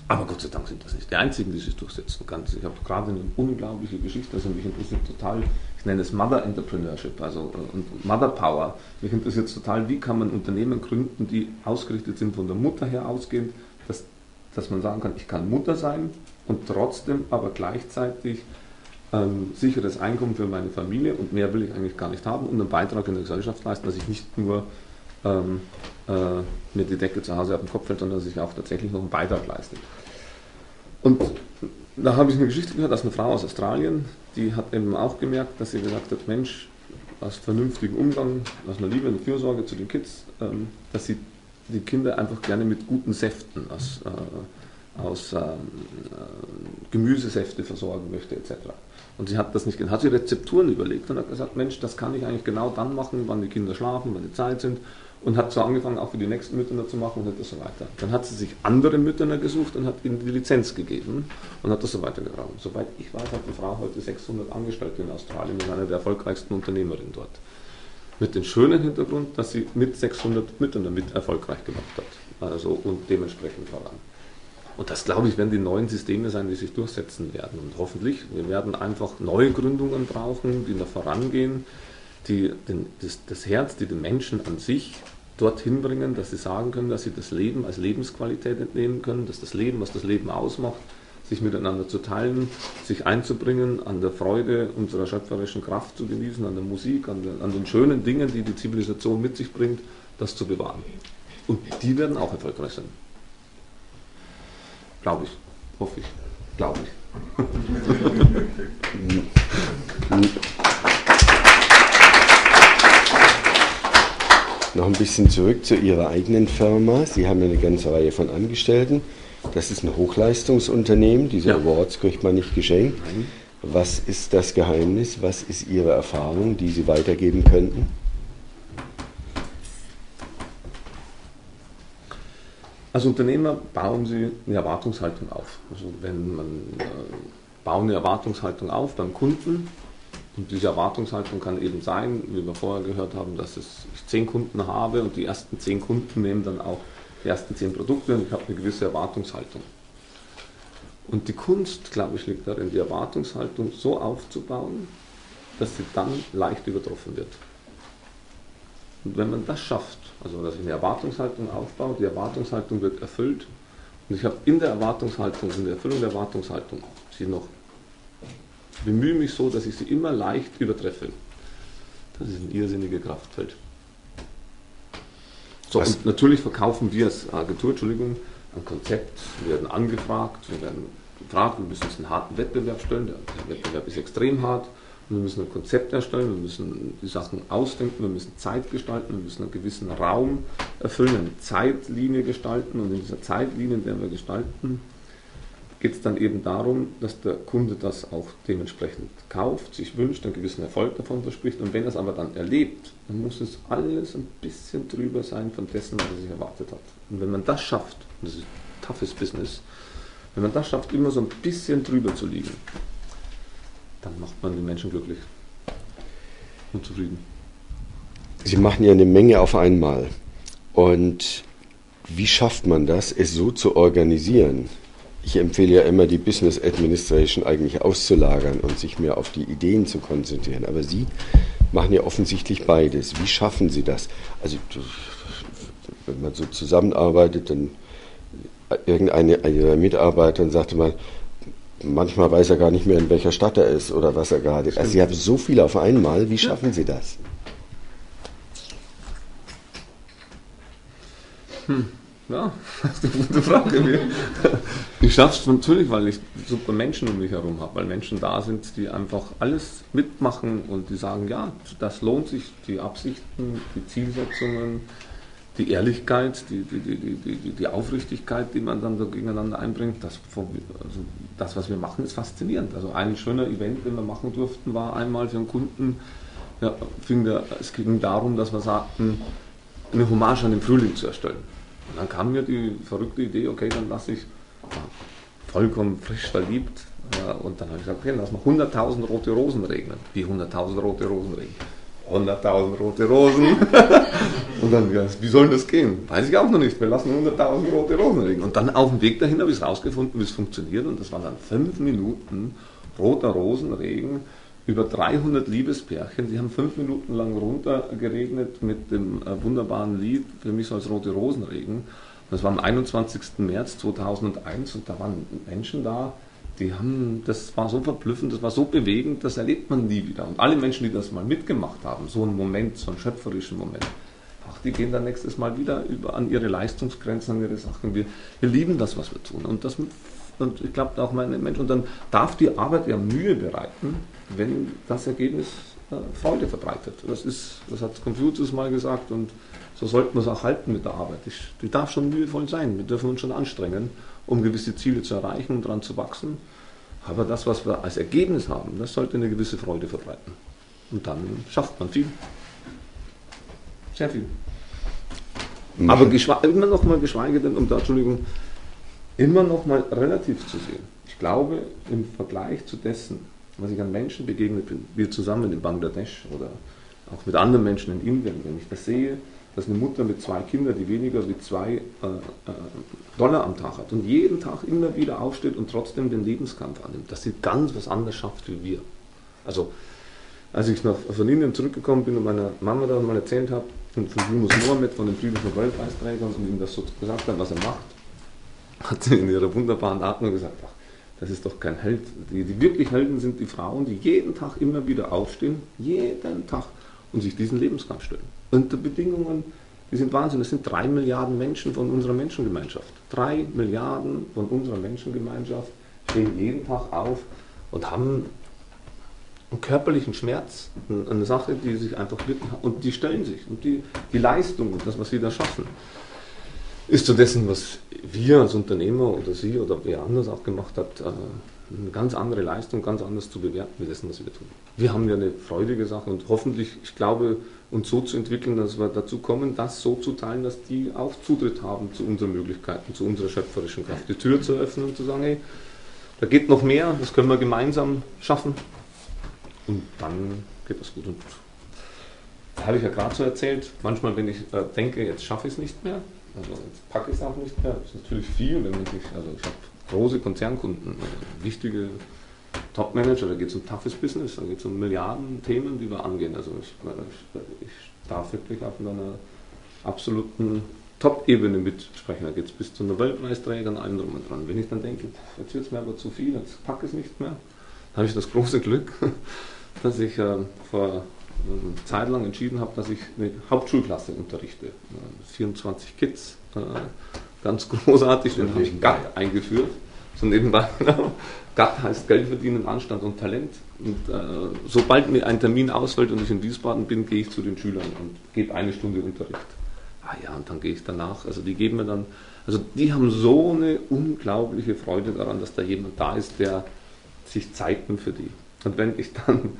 aber Gott sei Dank sind das nicht die Einzigen, die sich durchsetzen können. Ich habe gerade eine unglaubliche Geschichte, also mich interessiert total, ich nenne es Mother Entrepreneurship, also äh, und Mother Power. Mich interessiert total, wie kann man Unternehmen gründen, die ausgerichtet sind von der Mutter her ausgehend, dass, dass man sagen kann, ich kann Mutter sein und trotzdem aber gleichzeitig ähm, sicheres Einkommen für meine Familie und mehr will ich eigentlich gar nicht haben und einen Beitrag in der Gesellschaft leisten, dass ich nicht nur ähm, äh, mir die Decke zu Hause auf den Kopf fällt, sondern dass ich auch tatsächlich noch einen Beitrag leiste. Und da habe ich eine Geschichte gehört, dass eine Frau aus Australien, die hat eben auch gemerkt, dass sie gesagt hat, Mensch, aus vernünftigem Umgang, aus einer Liebe und Fürsorge zu den Kids, ähm, dass sie die Kinder einfach gerne mit guten Säften aus, äh, aus ähm, äh, Gemüsesäfte versorgen möchte etc. Und sie hat das nicht, hat sie Rezepturen überlegt und hat gesagt, Mensch, das kann ich eigentlich genau dann machen, wann die Kinder schlafen, wann die Zeit sind. Und hat so angefangen, auch für die nächsten Mütter zu machen und so weiter. Dann hat sie sich andere Mütter gesucht und hat ihnen die Lizenz gegeben und hat das so weitergetragen. Soweit ich weiß, hat die Frau heute 600 Angestellte in Australien und eine der erfolgreichsten Unternehmerinnen dort. Mit dem schönen Hintergrund, dass sie mit 600 Müttern damit erfolgreich gemacht hat. Also und dementsprechend voran. Und das, glaube ich, werden die neuen Systeme sein, die sich durchsetzen werden. Und hoffentlich, wir werden einfach neue Gründungen brauchen, die noch vorangehen, die den, das, das Herz, die den Menschen an sich dorthin bringen, dass sie sagen können, dass sie das Leben als Lebensqualität entnehmen können, dass das Leben, was das Leben ausmacht, sich miteinander zu teilen, sich einzubringen, an der Freude unserer schöpferischen Kraft zu genießen, an der Musik, an, der, an den schönen Dingen, die die Zivilisation mit sich bringt, das zu bewahren. Und die werden auch erfolgreich sein. Glaube ich. Hoffe ich. Glaube ich.
Noch ein bisschen zurück zu Ihrer eigenen Firma. Sie haben eine ganze Reihe von Angestellten. Das ist ein Hochleistungsunternehmen. Diese ja. Awards kriegt man nicht geschenkt. Was ist das Geheimnis? Was ist Ihre Erfahrung, die Sie weitergeben könnten?
Als Unternehmer bauen Sie eine Erwartungshaltung auf. Also wenn man äh, bauen eine Erwartungshaltung auf beim Kunden und diese Erwartungshaltung kann eben sein, wie wir vorher gehört haben, dass ich zehn Kunden habe und die ersten zehn Kunden nehmen dann auch die ersten zehn Produkte und ich habe eine gewisse Erwartungshaltung. Und die Kunst, glaube ich, liegt darin, die Erwartungshaltung so aufzubauen, dass sie dann leicht übertroffen wird. Und wenn man das schafft, also dass ich eine Erwartungshaltung aufbaue, die Erwartungshaltung wird erfüllt. Und ich habe in der Erwartungshaltung, in der Erfüllung der Erwartungshaltung, sie noch bemühe mich so, dass ich sie immer leicht übertreffe. Das ist ein irrsinniges Kraftfeld. So, und natürlich verkaufen wir als Agentur, Entschuldigung, ein Konzept, wir werden angefragt, wir werden gefragt, wir müssen uns einen harten Wettbewerb stellen, der Wettbewerb ist extrem hart, wir müssen ein Konzept erstellen, wir müssen die Sachen ausdenken, wir müssen Zeit gestalten, wir müssen einen gewissen Raum erfüllen, eine Zeitlinie gestalten und in dieser Zeitlinie, in der wir gestalten, geht es dann eben darum, dass der Kunde das auch dementsprechend kauft, sich wünscht, einen gewissen Erfolg davon verspricht und wenn er es aber dann erlebt, dann muss es alles ein bisschen drüber sein von dessen, was er sich erwartet hat. Und wenn man das schafft, und das ist toughes Business, wenn man das schafft, immer so ein bisschen drüber zu liegen, dann macht man den Menschen glücklich und zufrieden.
Sie machen ja eine Menge auf einmal. Und wie schafft man das, es so zu organisieren? Ich empfehle ja immer, die Business Administration eigentlich auszulagern und sich mehr auf die Ideen zu konzentrieren. Aber Sie machen ja offensichtlich beides. Wie schaffen Sie das? Also, wenn man so zusammenarbeitet, dann irgendeine Ihrer Mitarbeiter sagte mal, manchmal weiß er gar nicht mehr, in welcher Stadt er ist oder was er gerade ist. Also Sie haben so viel auf einmal. Wie schaffen Sie das?
Hm. Ja, das ist eine gute Frage. Ich schaffe es natürlich, weil ich super Menschen um mich herum habe, weil Menschen da sind, die einfach alles mitmachen und die sagen, ja, das lohnt sich, die Absichten, die Zielsetzungen, die Ehrlichkeit, die, die, die, die, Aufrichtigkeit, die man dann da gegeneinander einbringt, das, also das, was wir machen, ist faszinierend. Also ein schöner Event, den wir machen durften, war einmal für einen Kunden, ja, fing der, es ging darum, dass wir sagten, eine Hommage an den Frühling zu erstellen. Und dann kam mir die verrückte Idee, okay, dann lasse ich vollkommen frisch verliebt. Und dann habe ich gesagt, okay, lass mal 100.000 rote Rosen regnen. Wie 100.000 rote Rosen regnen? 100.000 rote Rosen. und dann, wie soll das gehen? Weiß ich auch noch nicht. Wir lassen 100.000 rote Rosen regnen. Und dann auf dem Weg dahin habe ich es rausgefunden, wie es funktioniert. Und das waren dann fünf Minuten roter Rosenregen über 300 Liebespärchen. Die haben fünf Minuten lang runtergeregnet mit dem äh, wunderbaren Lied Für mich soll es rote Rosen regen. Das war am 21. März 2001 und da waren Menschen da, die haben, das war so verblüffend, das war so bewegend, das erlebt man nie wieder. Und alle Menschen, die das mal mitgemacht haben, so einen Moment, so einen schöpferischen Moment, ach, die gehen dann nächstes Mal wieder über, an ihre Leistungsgrenzen, an ihre Sachen. Wir, wir lieben das, was wir tun. Und das und ich glaube auch meine Menschen. Und dann darf die Arbeit ja Mühe bereiten, wenn das Ergebnis äh, Freude verbreitet. Das ist, das hat Confucius mal gesagt und so sollten wir es auch halten mit der Arbeit. Ich, die darf schon mühevoll sein. Wir dürfen uns schon anstrengen, um gewisse Ziele zu erreichen und daran zu wachsen. Aber das, was wir als Ergebnis haben, das sollte eine gewisse Freude verbreiten. Und dann schafft man viel. Sehr viel. Aber immer noch mal geschweige denn, um da, Entschuldigung, immer noch mal relativ zu sehen. Ich glaube, im Vergleich zu dessen, was ich an Menschen begegnet bin, wir zusammen in Bangladesch oder auch mit anderen Menschen in Indien, wenn ich das sehe, dass eine Mutter mit zwei Kindern, die weniger wie zwei äh, äh, Dollar am Tag hat und jeden Tag immer wieder aufsteht und trotzdem den Lebenskampf annimmt, dass sie ganz was anderes schafft wie wir. Also, als ich nach, von Indien zurückgekommen bin und meiner Mama dann mal erzählt habe, von Yunus Mohammed, von den Friedensnobelpreisträgern und ihm das so gesagt habe, was er macht, hat sie in ihrer wunderbaren nur gesagt, ach, das ist doch kein Held. Die, die wirklich Helden sind die Frauen, die jeden Tag immer wieder aufstehen, jeden Tag und sich diesen Lebenskampf stellen. Unter Bedingungen, die sind Wahnsinn. Das sind drei Milliarden Menschen von unserer Menschengemeinschaft. Drei Milliarden von unserer Menschengemeinschaft stehen jeden Tag auf und haben einen körperlichen Schmerz, eine Sache, die sich einfach wirklich, und die stellen sich. Und die, die Leistung und das, was sie da schaffen, ist zu dessen, was wir als Unternehmer oder Sie oder wer anders auch gemacht hat, äh, eine ganz andere Leistung, ganz anders zu bewerten wie dessen, was wir tun. Wir haben ja eine freudige Sache und hoffentlich, ich glaube, uns so zu entwickeln, dass wir dazu kommen, das so zu teilen, dass die auch Zutritt haben zu unseren Möglichkeiten, zu unserer schöpferischen Kraft. Die Tür zu öffnen und zu sagen, hey, da geht noch mehr, das können wir gemeinsam schaffen und dann geht das gut. Und habe ich ja gerade so erzählt, manchmal, wenn ich äh, denke, jetzt schaffe ich es nicht mehr, also jetzt packe ich es auch nicht mehr. Das ist natürlich viel, wenn man sich, also ich habe große Konzernkunden, wichtige Top-Manager, da geht es um toughes Business, da geht es um Milliarden Themen, die wir angehen. Also ich, ich, ich darf wirklich auf einer absoluten Top-Ebene mitsprechen. Da geht es bis zu Nobelpreisträgern, allem drum und dran. Wenn ich dann denke, jetzt wird es mir aber zu viel, jetzt packe ich es nicht mehr, dann habe ich das große Glück, dass ich äh, vor einer Zeit lang entschieden habe, dass ich eine Hauptschulklasse unterrichte. Äh, 24 Kids, ganz großartig, den habe ich GATT eingeführt. So nebenbei. GATT heißt Geld verdienen, Anstand und Talent. Und äh, sobald mir ein Termin ausfällt und ich in Wiesbaden bin, gehe ich zu den Schülern und gebe eine Stunde Unterricht. Ah ja, und dann gehe ich danach. Also die geben mir dann, also die haben so eine unglaubliche Freude daran, dass da jemand da ist, der sich Zeit nimmt für die. Und wenn ich dann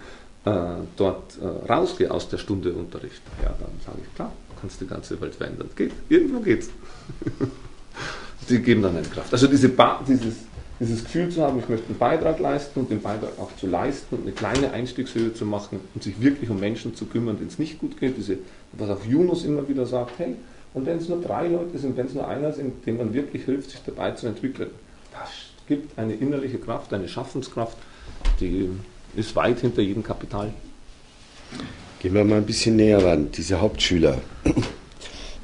dort äh, rausgehe aus der Stunde Unterricht, ja, dann sage ich, klar, du kannst die ganze Welt verändern. Geht, irgendwo geht's. die geben dann eine Kraft. Also diese ba dieses, dieses Gefühl zu haben, ich möchte einen Beitrag leisten und den Beitrag auch zu leisten und eine kleine Einstiegshöhe zu machen und sich wirklich um Menschen zu kümmern, denen es nicht gut geht, diese, was auch Yunus immer wieder sagt, hey, und wenn es nur drei Leute sind, wenn es nur einer sind, dem man wirklich hilft, sich dabei zu entwickeln, das gibt eine innerliche Kraft, eine Schaffenskraft, die ist weit hinter jedem Kapital.
Gehen wir mal ein bisschen näher ran, diese Hauptschüler.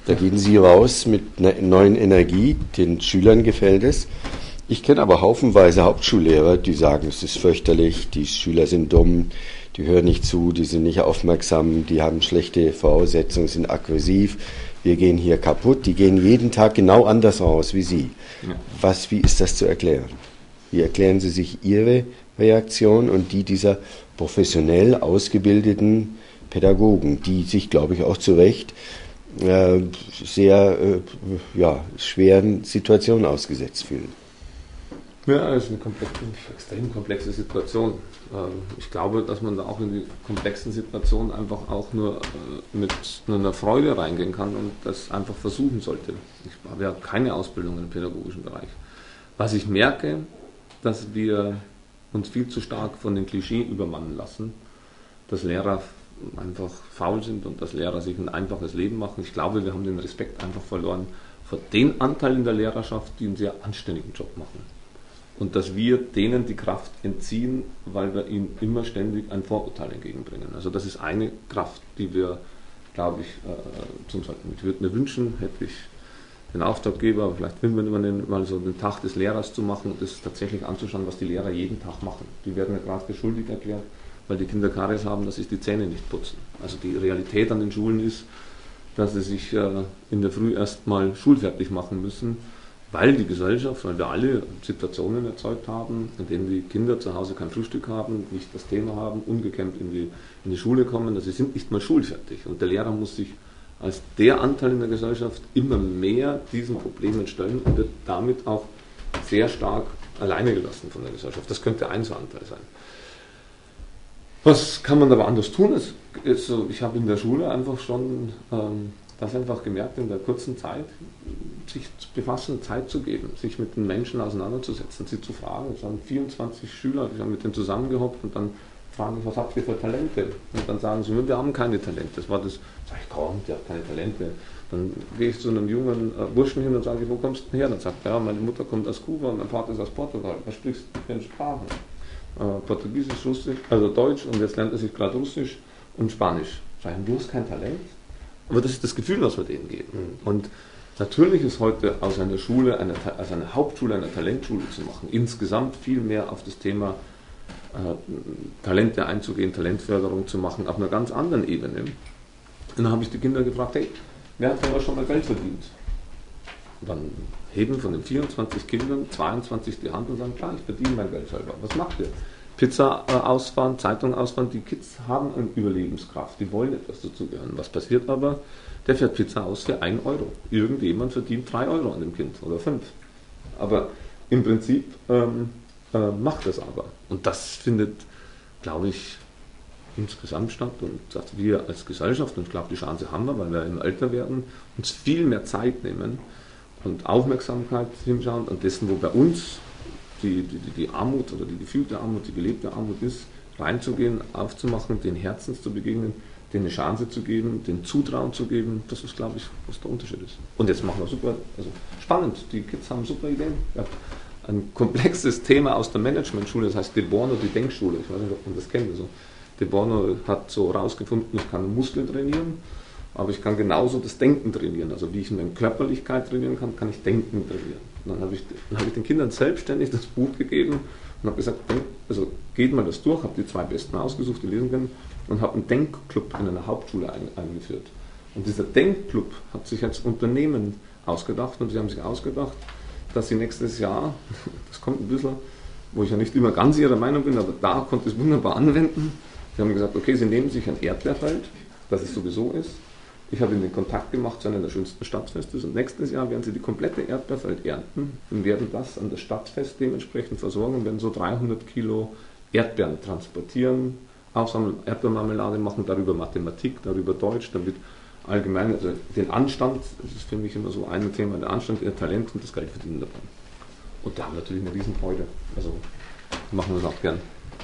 Da gehen Sie raus mit einer neuen Energie, den Schülern gefällt es. Ich kenne aber haufenweise Hauptschullehrer, die sagen, es ist fürchterlich, die Schüler sind dumm, die hören nicht zu, die sind nicht aufmerksam, die haben schlechte Voraussetzungen, sind aggressiv, wir gehen hier kaputt, die gehen jeden Tag genau anders raus wie Sie. Was, wie ist das zu erklären? Wie erklären Sie sich Ihre Reaktion und die dieser professionell ausgebildeten Pädagogen, die sich, glaube ich, auch zu Recht äh, sehr äh, ja, schweren Situationen ausgesetzt fühlen.
Ja, es ist eine komplexe, extrem komplexe Situation. Ähm, ich glaube, dass man da auch in die komplexen Situationen einfach auch nur äh, mit einer Freude reingehen kann und das einfach versuchen sollte. Ich habe ja keine Ausbildung im pädagogischen Bereich. Was ich merke, dass wir uns viel zu stark von den Klischee übermannen lassen, dass Lehrer einfach faul sind und dass Lehrer sich ein einfaches Leben machen. Ich glaube, wir haben den Respekt einfach verloren vor den Anteilen der Lehrerschaft, die einen sehr anständigen Job machen. Und dass wir denen die Kraft entziehen, weil wir ihnen immer ständig ein Vorurteil entgegenbringen. Also das ist eine Kraft, die wir, glaube ich, äh, tun sollten. Ich würde mir wünschen, hätte ich den Auftraggeber, vielleicht finden wir mal so den Tag des Lehrers zu machen und das tatsächlich anzuschauen, was die Lehrer jeden Tag machen. Die werden ja gerade für erklärt, weil die Kinder Karies haben, dass sie die Zähne nicht putzen. Also die Realität an den Schulen ist, dass sie sich äh, in der Früh erstmal schulfertig machen müssen, weil die Gesellschaft, weil wir alle Situationen erzeugt haben, in denen die Kinder zu Hause kein Frühstück haben, nicht das Thema haben, ungekämmt in die, in die Schule kommen, also sie sind nicht mal schulfertig. Und der Lehrer muss sich als der Anteil in der Gesellschaft immer mehr diesen Problemen stellen und wird damit auch sehr stark alleine gelassen von der Gesellschaft. Das könnte ein so Anteil sein. Was kann man aber anders tun? Es, so, ich habe in der Schule einfach schon ähm, das einfach gemerkt, in der kurzen Zeit sich zu befassen, Zeit zu geben, sich mit den Menschen auseinanderzusetzen, sie zu fragen. Es waren 24 Schüler, ich habe mit denen zusammengehockt und dann fragen, was habt ihr für Talente? Und dann sagen sie, wir haben keine Talente. Das war das, sag ich, komm, der hat keine Talente. Dann gehe ich zu einem jungen äh, Burschen hin und sage, wo kommst du denn her? Dann sagt er, ja, meine Mutter kommt aus Kuba und mein Vater ist aus Portugal. Was sprichst du für Sprachen? Äh, Portugiesisch, Russisch, also Deutsch und jetzt lernt er sich gerade Russisch und Spanisch. Sag ich, du hast kein Talent? Aber das ist das Gefühl, was wir denen geben. Mhm. Und natürlich ist heute aus einer Schule, eine, aus einer Hauptschule eine Talentschule zu machen, insgesamt viel mehr auf das Thema Talente einzugehen, Talentförderung zu machen, auf einer ganz anderen Ebene. Und dann habe ich die Kinder gefragt, hey, wer hat euch schon mal Geld verdient? Und dann heben von den 24 Kindern 22 die Hand und sagen, klar, ich verdiene mein Geld selber. Was macht ihr? Pizza äh, ausfahren, Zeitung ausfahren, die Kids haben eine Überlebenskraft, die wollen etwas dazugehören. Was passiert aber? Der fährt Pizza aus für 1 Euro. Irgendjemand verdient 3 Euro an dem Kind oder 5. Aber im Prinzip ähm, äh, macht es aber. Und das findet, glaube ich, insgesamt statt und dass wir als Gesellschaft, und ich glaube, die Chance haben wir, weil wir immer älter werden, uns viel mehr Zeit nehmen und Aufmerksamkeit hinschauen an dessen, wo bei uns die, die, die Armut oder die gefühlte Armut, die gelebte Armut ist, reinzugehen, aufzumachen, den Herzens zu begegnen, denen eine Chance zu geben, den Zutrauen zu geben, das ist, glaube ich, was der Unterschied ist. Und jetzt machen wir super, also spannend, die Kids haben super Ideen. Ja. Ein komplexes Thema aus der Managementschule, das heißt De Bono, die Denkschule. Ich weiß nicht, ob man das kennt. Also, De Bono hat so herausgefunden, ich kann Muskeln trainieren, aber ich kann genauso das Denken trainieren. Also wie ich meine Körperlichkeit trainieren kann, kann ich Denken trainieren. Und dann habe ich, hab ich den Kindern selbstständig das Buch gegeben und habe gesagt, also geht mal das durch, habe die zwei Besten ausgesucht, die lesen können, und habe einen Denkclub in einer Hauptschule ein, eingeführt. Und dieser Denkclub hat sich als Unternehmen ausgedacht und sie haben sich ausgedacht, dass sie nächstes Jahr, das kommt ein bisschen, wo ich ja nicht immer ganz ihrer Meinung bin, aber da konnte es wunderbar anwenden. Sie haben gesagt, okay, sie nehmen sich ein Erdbeerfeld, das es sowieso ist. Ich habe ihnen den Kontakt gemacht zu einer der schönsten Stadtfestes und nächstes Jahr werden sie die komplette Erdbeerfeld ernten und werden das an das Stadtfest dementsprechend versorgen und werden so 300 Kilo Erdbeeren transportieren, aufsammeln, Erdbeermarmelade machen, darüber Mathematik, darüber Deutsch, damit allgemein, also den Anstand, das ist für mich immer so ein Thema, der Anstand, ihr Talent und das Geld verdienen dabei. Und da haben wir natürlich eine Riesenfreude. Also machen wir es auch gern.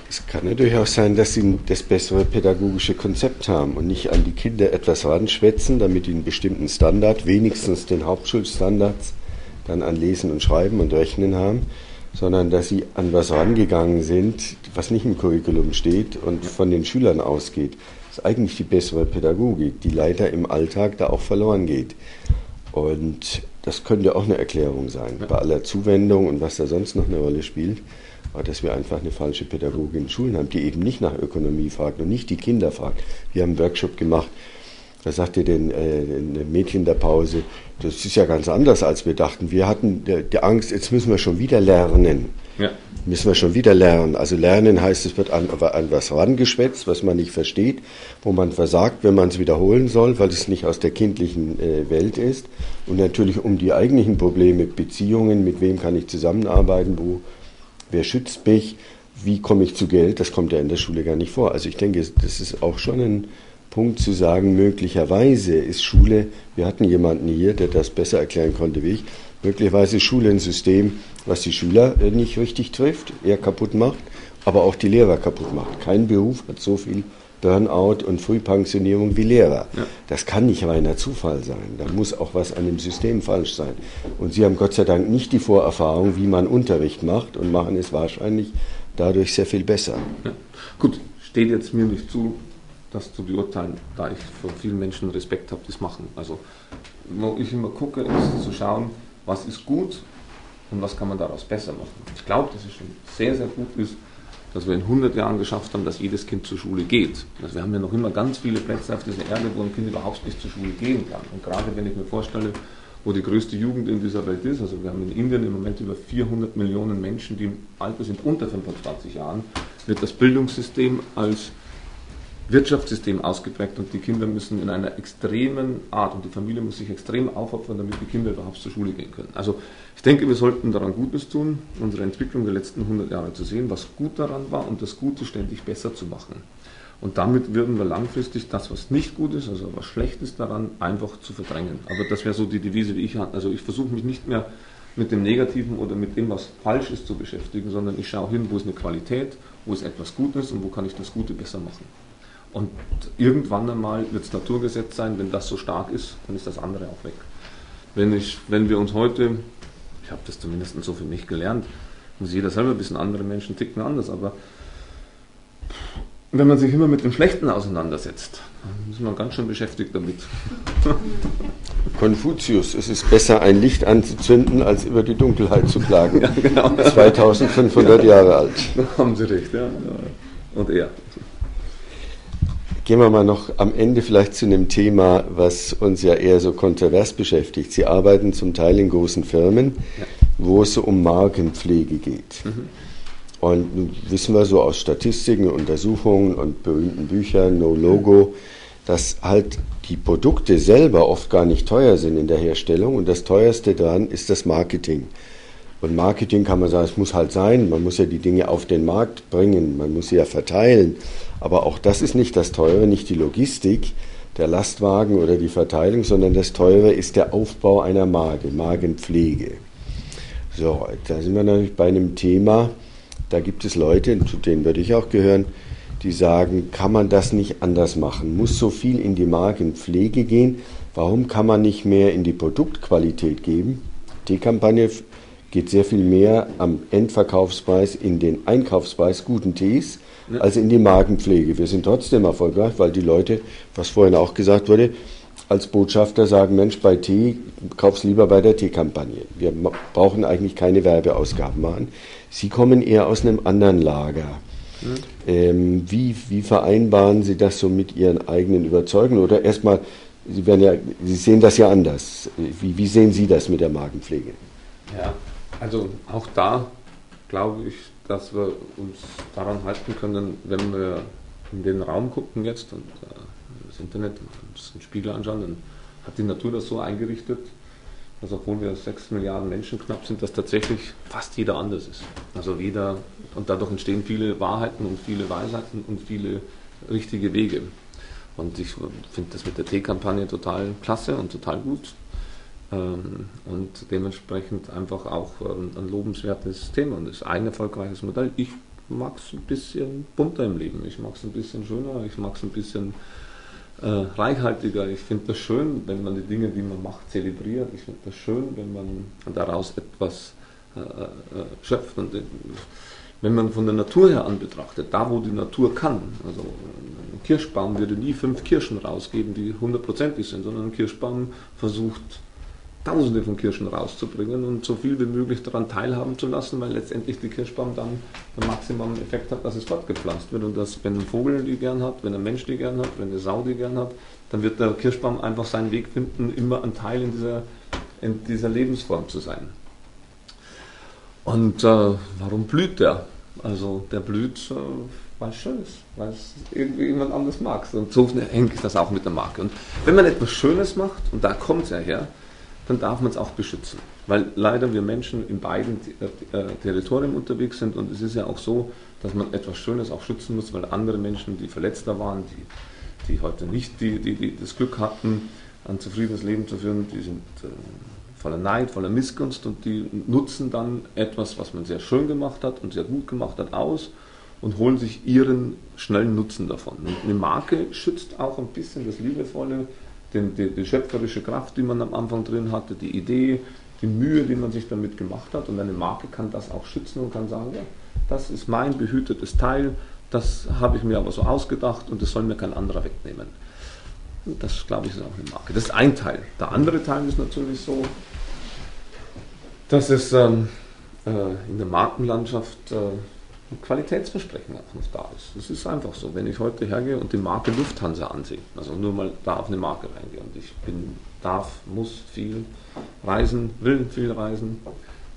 Es kann natürlich auch sein, dass sie das bessere pädagogische Konzept haben und nicht an die Kinder etwas ranschwätzen, damit sie einen bestimmten Standard, wenigstens den Hauptschulstandards, dann an Lesen und Schreiben und Rechnen haben, sondern dass sie an was rangegangen sind, was nicht im Curriculum steht und von den Schülern ausgeht. Das ist eigentlich die bessere Pädagogik, die leider im Alltag da auch verloren geht. Und das könnte auch eine Erklärung sein, bei aller Zuwendung und was da sonst noch eine Rolle spielt. Aber dass wir einfach eine falsche Pädagogin in Schulen haben, die eben nicht nach Ökonomie fragt und nicht die Kinder fragt. Wir haben einen Workshop gemacht, da sagte den äh, Mädchen der Pause, das ist ja ganz anders, als wir dachten. Wir hatten die Angst, jetzt müssen wir schon wieder lernen. Ja. Müssen wir schon wieder lernen. Also lernen heißt, es wird an, an was rangeschwätzt, was man nicht versteht, wo man versagt, wenn man es wiederholen soll, weil es nicht aus der kindlichen äh, Welt ist. Und natürlich um die eigentlichen Probleme, Beziehungen, mit wem kann ich zusammenarbeiten, wo, wer schützt mich, wie komme ich zu Geld, das kommt ja in der Schule gar nicht vor. Also ich denke, das ist auch schon ein Punkt zu sagen, möglicherweise ist Schule, wir hatten jemanden hier, der das besser erklären konnte wie ich, möglicherweise ist Schule ein System, was die Schüler äh, nicht richtig trifft, eher kaputt macht, aber auch die Lehrer kaputt macht. Kein Beruf hat so viel Burnout und Frühpensionierung wie Lehrer. Ja. Das kann nicht reiner Zufall sein. Da muss auch was an dem System falsch sein. Und Sie haben Gott sei Dank nicht die Vorerfahrung, wie man Unterricht macht und machen es wahrscheinlich dadurch sehr viel besser.
Ja. Gut, steht jetzt mir nicht zu, das zu beurteilen, da ich von vielen Menschen Respekt habe, die es machen. Also, wo ich immer gucke, ist zu schauen, was ist gut und was kann man daraus besser machen. Ich glaube, dass es schon sehr, sehr gut ist, dass wir in 100 Jahren geschafft haben, dass jedes Kind zur Schule geht. Also wir haben ja noch immer ganz viele Plätze auf dieser Erde, wo ein Kind überhaupt nicht zur Schule gehen kann. Und gerade wenn ich mir vorstelle, wo die größte Jugend in dieser Welt ist, also wir haben in Indien im Moment über 400 Millionen Menschen, die im Alter sind unter 25 Jahren, wird das Bildungssystem als Wirtschaftssystem ausgeprägt und die Kinder müssen in einer extremen Art und die Familie muss sich extrem aufopfern, damit die Kinder überhaupt zur Schule gehen können. Also ich denke, wir sollten daran Gutes tun, unsere Entwicklung der letzten 100 Jahre zu sehen, was gut daran war und das Gute ständig besser zu machen. Und damit würden wir langfristig das, was nicht gut ist, also was schlecht ist daran, einfach zu verdrängen. Aber das wäre so die Devise, die ich habe. Also ich versuche mich nicht mehr mit dem Negativen oder mit dem, was falsch ist, zu beschäftigen, sondern ich schaue hin, wo ist eine Qualität, wo ist etwas Gutes und wo kann ich das Gute besser machen. Und irgendwann einmal wird es Naturgesetz sein, wenn das so stark ist, dann ist das andere auch weg. Wenn, ich, wenn wir uns heute, ich habe das zumindest so für mich gelernt, muss jeder selber ein bisschen andere Menschen ticken anders, aber wenn man sich immer mit dem Schlechten auseinandersetzt, dann ist man ganz schön beschäftigt damit.
Konfuzius, es ist besser, ein Licht anzuzünden, als über die Dunkelheit zu klagen. Ja, genau. 2500 Jahre alt.
Da haben Sie recht, ja. Und er.
Gehen wir mal noch am Ende vielleicht zu einem Thema, was uns ja eher so kontrovers beschäftigt. Sie arbeiten zum Teil in großen Firmen, ja. wo es so um Markenpflege geht. Mhm. Und nun wissen wir so aus Statistiken, Untersuchungen und berühmten Büchern, No Logo, dass halt die Produkte selber oft gar nicht teuer sind in der Herstellung und das teuerste daran ist das Marketing. Und Marketing kann man sagen, es muss halt sein, man muss ja die Dinge auf den Markt bringen, man muss sie ja verteilen. Aber auch das ist nicht das Teure, nicht die Logistik, der Lastwagen oder die Verteilung, sondern das Teure ist der Aufbau einer Marke, Magenpflege. So, da sind wir natürlich bei einem Thema, da gibt es Leute, zu denen würde ich auch gehören, die sagen, kann man das nicht anders machen? Muss so viel in die Magenpflege gehen? Warum kann man nicht mehr in die Produktqualität geben? Die Kampagne geht sehr viel mehr am Endverkaufspreis in den Einkaufspreis guten Tees. Als in die Magenpflege. Wir sind trotzdem erfolgreich, weil die Leute, was vorhin auch gesagt wurde, als Botschafter sagen, Mensch, bei Tee, kauf's lieber bei der Teekampagne. Wir brauchen eigentlich keine Werbeausgaben machen. Sie kommen eher aus einem anderen Lager. Mhm. Ähm, wie, wie vereinbaren Sie das so mit Ihren eigenen Überzeugungen? Oder erstmal, Sie, werden ja, Sie sehen das ja anders. Wie, wie sehen Sie das mit der Magenpflege?
Ja, also auch da glaube ich, dass wir uns daran halten können, wenn wir in den Raum gucken jetzt und äh, das Internet uns den Spiegel anschauen, dann hat die Natur das so eingerichtet, dass obwohl wir 6 Milliarden Menschen knapp sind, dass tatsächlich fast jeder anders ist. Also jeder, und dadurch entstehen viele Wahrheiten und viele Weisheiten und viele richtige Wege. Und ich finde das mit der T-Kampagne total klasse und total gut. Ähm, und dementsprechend einfach auch ähm, ein lobenswertes Thema und ist ein erfolgreiches Modell. Ich mag es ein bisschen bunter im Leben, ich mag es ein bisschen schöner, ich mag es ein bisschen äh, reichhaltiger. Ich finde das schön, wenn man die Dinge, die man macht, zelebriert. Ich finde das schön, wenn man daraus etwas äh, äh, schöpft. Und äh, wenn man von der Natur her an betrachtet, da wo die Natur kann, also ein Kirschbaum würde nie fünf Kirschen rausgeben, die hundertprozentig sind, sondern ein Kirschbaum versucht Tausende von Kirschen rauszubringen und so viel wie möglich daran teilhaben zu lassen, weil letztendlich die Kirschbaum dann den maximalen Effekt hat, dass es fortgepflanzt wird und dass, wenn ein Vogel die gern hat, wenn ein Mensch die gern hat, wenn eine Sau die gern hat, dann wird der Kirschbaum einfach seinen Weg finden, immer ein Teil in dieser, in dieser Lebensform zu sein. Und äh, warum blüht der? Also der blüht, äh, weil es schön ist, weil es irgendwie jemand anders mag. Und so hängt das auch mit der Marke. Und wenn man etwas Schönes macht, und da kommt es ja her, dann darf man es auch beschützen. Weil leider wir Menschen in beiden äh, äh, Territorien unterwegs sind und es ist ja auch so, dass man etwas Schönes auch schützen muss, weil andere Menschen, die verletzter waren, die, die heute nicht die, die, die das Glück hatten, ein zufriedenes Leben zu führen, die sind äh, voller Neid, voller Missgunst und die nutzen dann etwas, was man sehr schön gemacht hat und sehr gut gemacht hat, aus und holen sich ihren schnellen Nutzen davon. Und eine Marke schützt auch ein bisschen das Liebevolle, den, die, die, schöpferische Kraft, die man am Anfang drin hatte, die Idee, die Mühe, die man sich damit gemacht hat. Und eine Marke kann das auch schützen und kann sagen, ja, das ist mein behütetes Teil, das habe ich mir aber so ausgedacht und das soll mir kein anderer wegnehmen. Das, glaube ich, ist auch eine Marke. Das ist ein Teil. Der andere Teil ist natürlich so, dass es ähm, äh, in der Markenlandschaft äh, Qualitätsversprechen einfach nicht da ist. Das ist einfach so. Wenn ich heute hergehe und die Marke Lufthansa ansehe, also nur mal da auf eine Marke reingehe und ich bin, darf, muss viel reisen, will viel reisen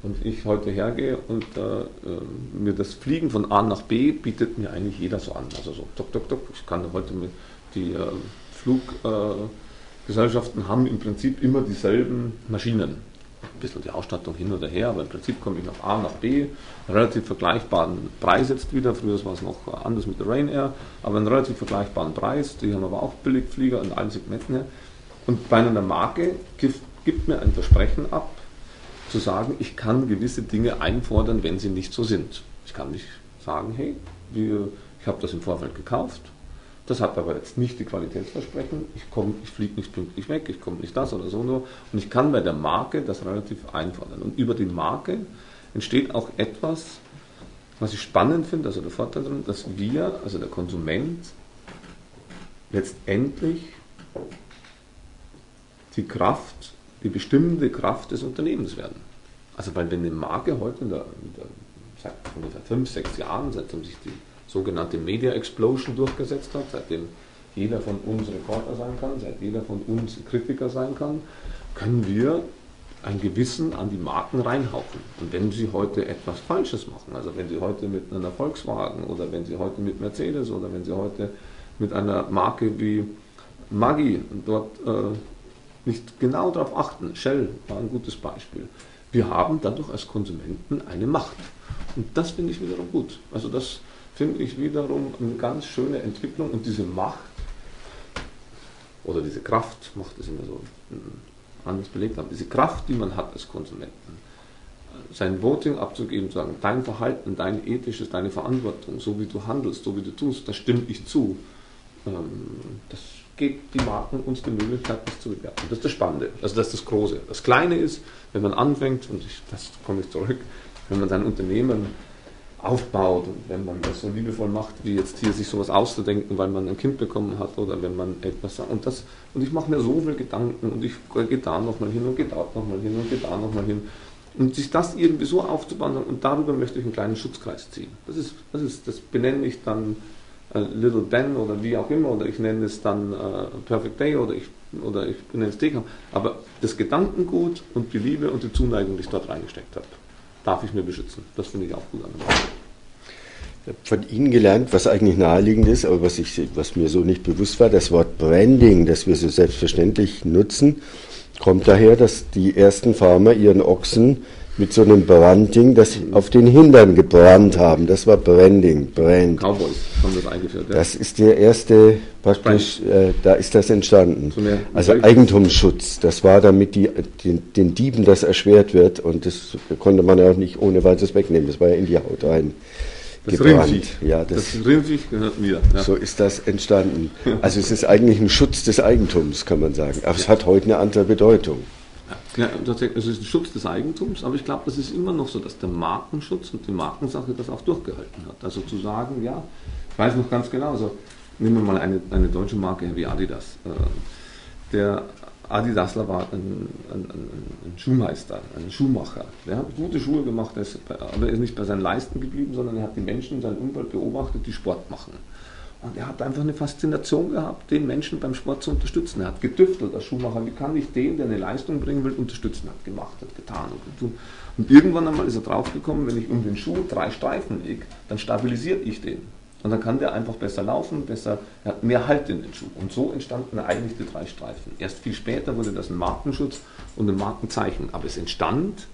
und ich heute hergehe und äh, äh mir das Fliegen von A nach B bietet mir eigentlich jeder so an. Also so, tok, tok, tok, ich kann heute mit die äh, Fluggesellschaften haben im Prinzip immer dieselben Maschinen ein bisschen die Ausstattung hin oder her, aber im Prinzip komme ich nach A nach B, relativ vergleichbaren Preis jetzt wieder. Früher war es noch anders mit der Ryanair, aber einen relativ vergleichbaren Preis. Die haben aber auch Billigflieger in allen Segmenten her. Und bei einer Marke gibt, gibt mir ein Versprechen ab, zu sagen, ich kann gewisse Dinge einfordern, wenn sie nicht so sind. Ich kann nicht sagen, hey, wir, ich habe das im Vorfeld gekauft, das hat aber jetzt nicht die Qualitätsversprechen. Ich, ich fliege nicht pünktlich weg, ich komme nicht das oder so nur. Und ich kann bei der Marke das relativ einfordern. Und über die Marke entsteht auch etwas, was ich spannend finde, also der Vorteil darin, dass wir, also der Konsument, letztendlich die Kraft, die bestimmende Kraft des Unternehmens werden. Also weil wenn eine Marke heute in der, in der seit ungefähr fünf, sechs Jahren, seitdem sich die sogenannte Media Explosion durchgesetzt hat, seitdem jeder von uns Reporter sein kann, seit jeder von uns Kritiker sein kann, können wir ein Gewissen an die Marken reinhauchen. Und wenn sie heute etwas Falsches machen, also wenn sie heute mit einer Volkswagen oder wenn sie heute mit Mercedes oder wenn sie heute mit einer Marke wie Maggi dort äh, nicht genau darauf achten, Shell war ein gutes Beispiel, wir haben dadurch als Konsumenten eine Macht. Und das finde ich wiederum gut. Also das finde ich wiederum eine ganz schöne Entwicklung und diese Macht oder diese Kraft, Macht ist immer so anders belegt, aber diese Kraft, die man hat als Konsumenten, sein Voting abzugeben, zu sagen, dein Verhalten, dein ethisches, deine Verantwortung, so wie du handelst, so wie du tust, da stimme ich zu. Ähm, das gibt die Marken uns die Möglichkeit, das zu bewerten. Das ist das Spannende. Also das ist das Große. Das Kleine ist, wenn man anfängt, und ich, das komme ich zurück, wenn man sein Unternehmen aufbaut und wenn man das so liebevoll macht, wie jetzt hier sich sowas auszudenken, weil man ein Kind bekommen hat oder wenn man etwas und das und ich mache mir so viel Gedanken und ich gehe da nochmal hin und gehe da nochmal hin und gehe da nochmal hin und sich das irgendwie so aufzubauen und darüber möchte ich einen kleinen Schutzkreis ziehen. Das ist, das ist, das benenne ich dann äh, Little Ben oder wie auch immer oder ich nenne es dann äh, Perfect Day oder ich oder ich nenne es Dekam. Aber das Gedankengut und die Liebe und die Zuneigung, die ich dort reingesteckt habe darf ich mir beschützen. Das finde ich auch gut an
Ich habe von Ihnen gelernt, was eigentlich naheliegend ist, aber was, ich, was mir so nicht bewusst war, das Wort Branding, das wir so selbstverständlich nutzen, kommt daher, dass die ersten Farmer ihren Ochsen mit so einem Branding, das auf den Hintern gebrannt haben. Das war Branding, Brand.
Cowboys haben das eingeführt.
Ja. Das ist der erste, praktisch, äh, da ist das entstanden. So also Eigentumsschutz, das war damit die, den, den, Dieben das erschwert wird und das konnte man ja auch nicht ohne weiteres wegnehmen. Das war ja in die Haut rein.
Das gebrannt. Ja, das, das gehört mir.
Ja. So ist das entstanden. Also es ist eigentlich ein Schutz des Eigentums, kann man sagen. Aber es hat heute eine andere Bedeutung.
Es ist ein Schutz des Eigentums, aber ich glaube, das ist immer noch so, dass der Markenschutz und die Markensache das auch durchgehalten hat. Also zu sagen, ja, ich weiß noch ganz genau, also nehmen wir mal eine, eine deutsche Marke wie Adidas. Äh, der Adidasler war ein, ein, ein, Schuhmeister, ein Schuhmacher. Der hat gute Schuhe gemacht, aber er ist nicht bei seinen Leisten geblieben, sondern er hat die Menschen in seinem Umfeld beobachtet, die Sport machen. Und er hat einfach eine Faszination gehabt, den Menschen beim Sport zu unterstützen. Er hat getüftelt als Schuhmacher. Wie kann ich den, der eine Leistung bringen will, unterstützen? Hat gemacht, hat getan und getan. Und irgendwann einmal ist er draufgekommen, wenn ich um den Schuh drei Streifen lege, dann stabilisiere ich den. Und dann kann der einfach besser laufen, besser, er hat mehr Halt in den Schuh. Und so entstanden eigentlich die drei Streifen. Erst viel später wurde das ein Markenschutz und ein Markenzeichen. Aber es entstand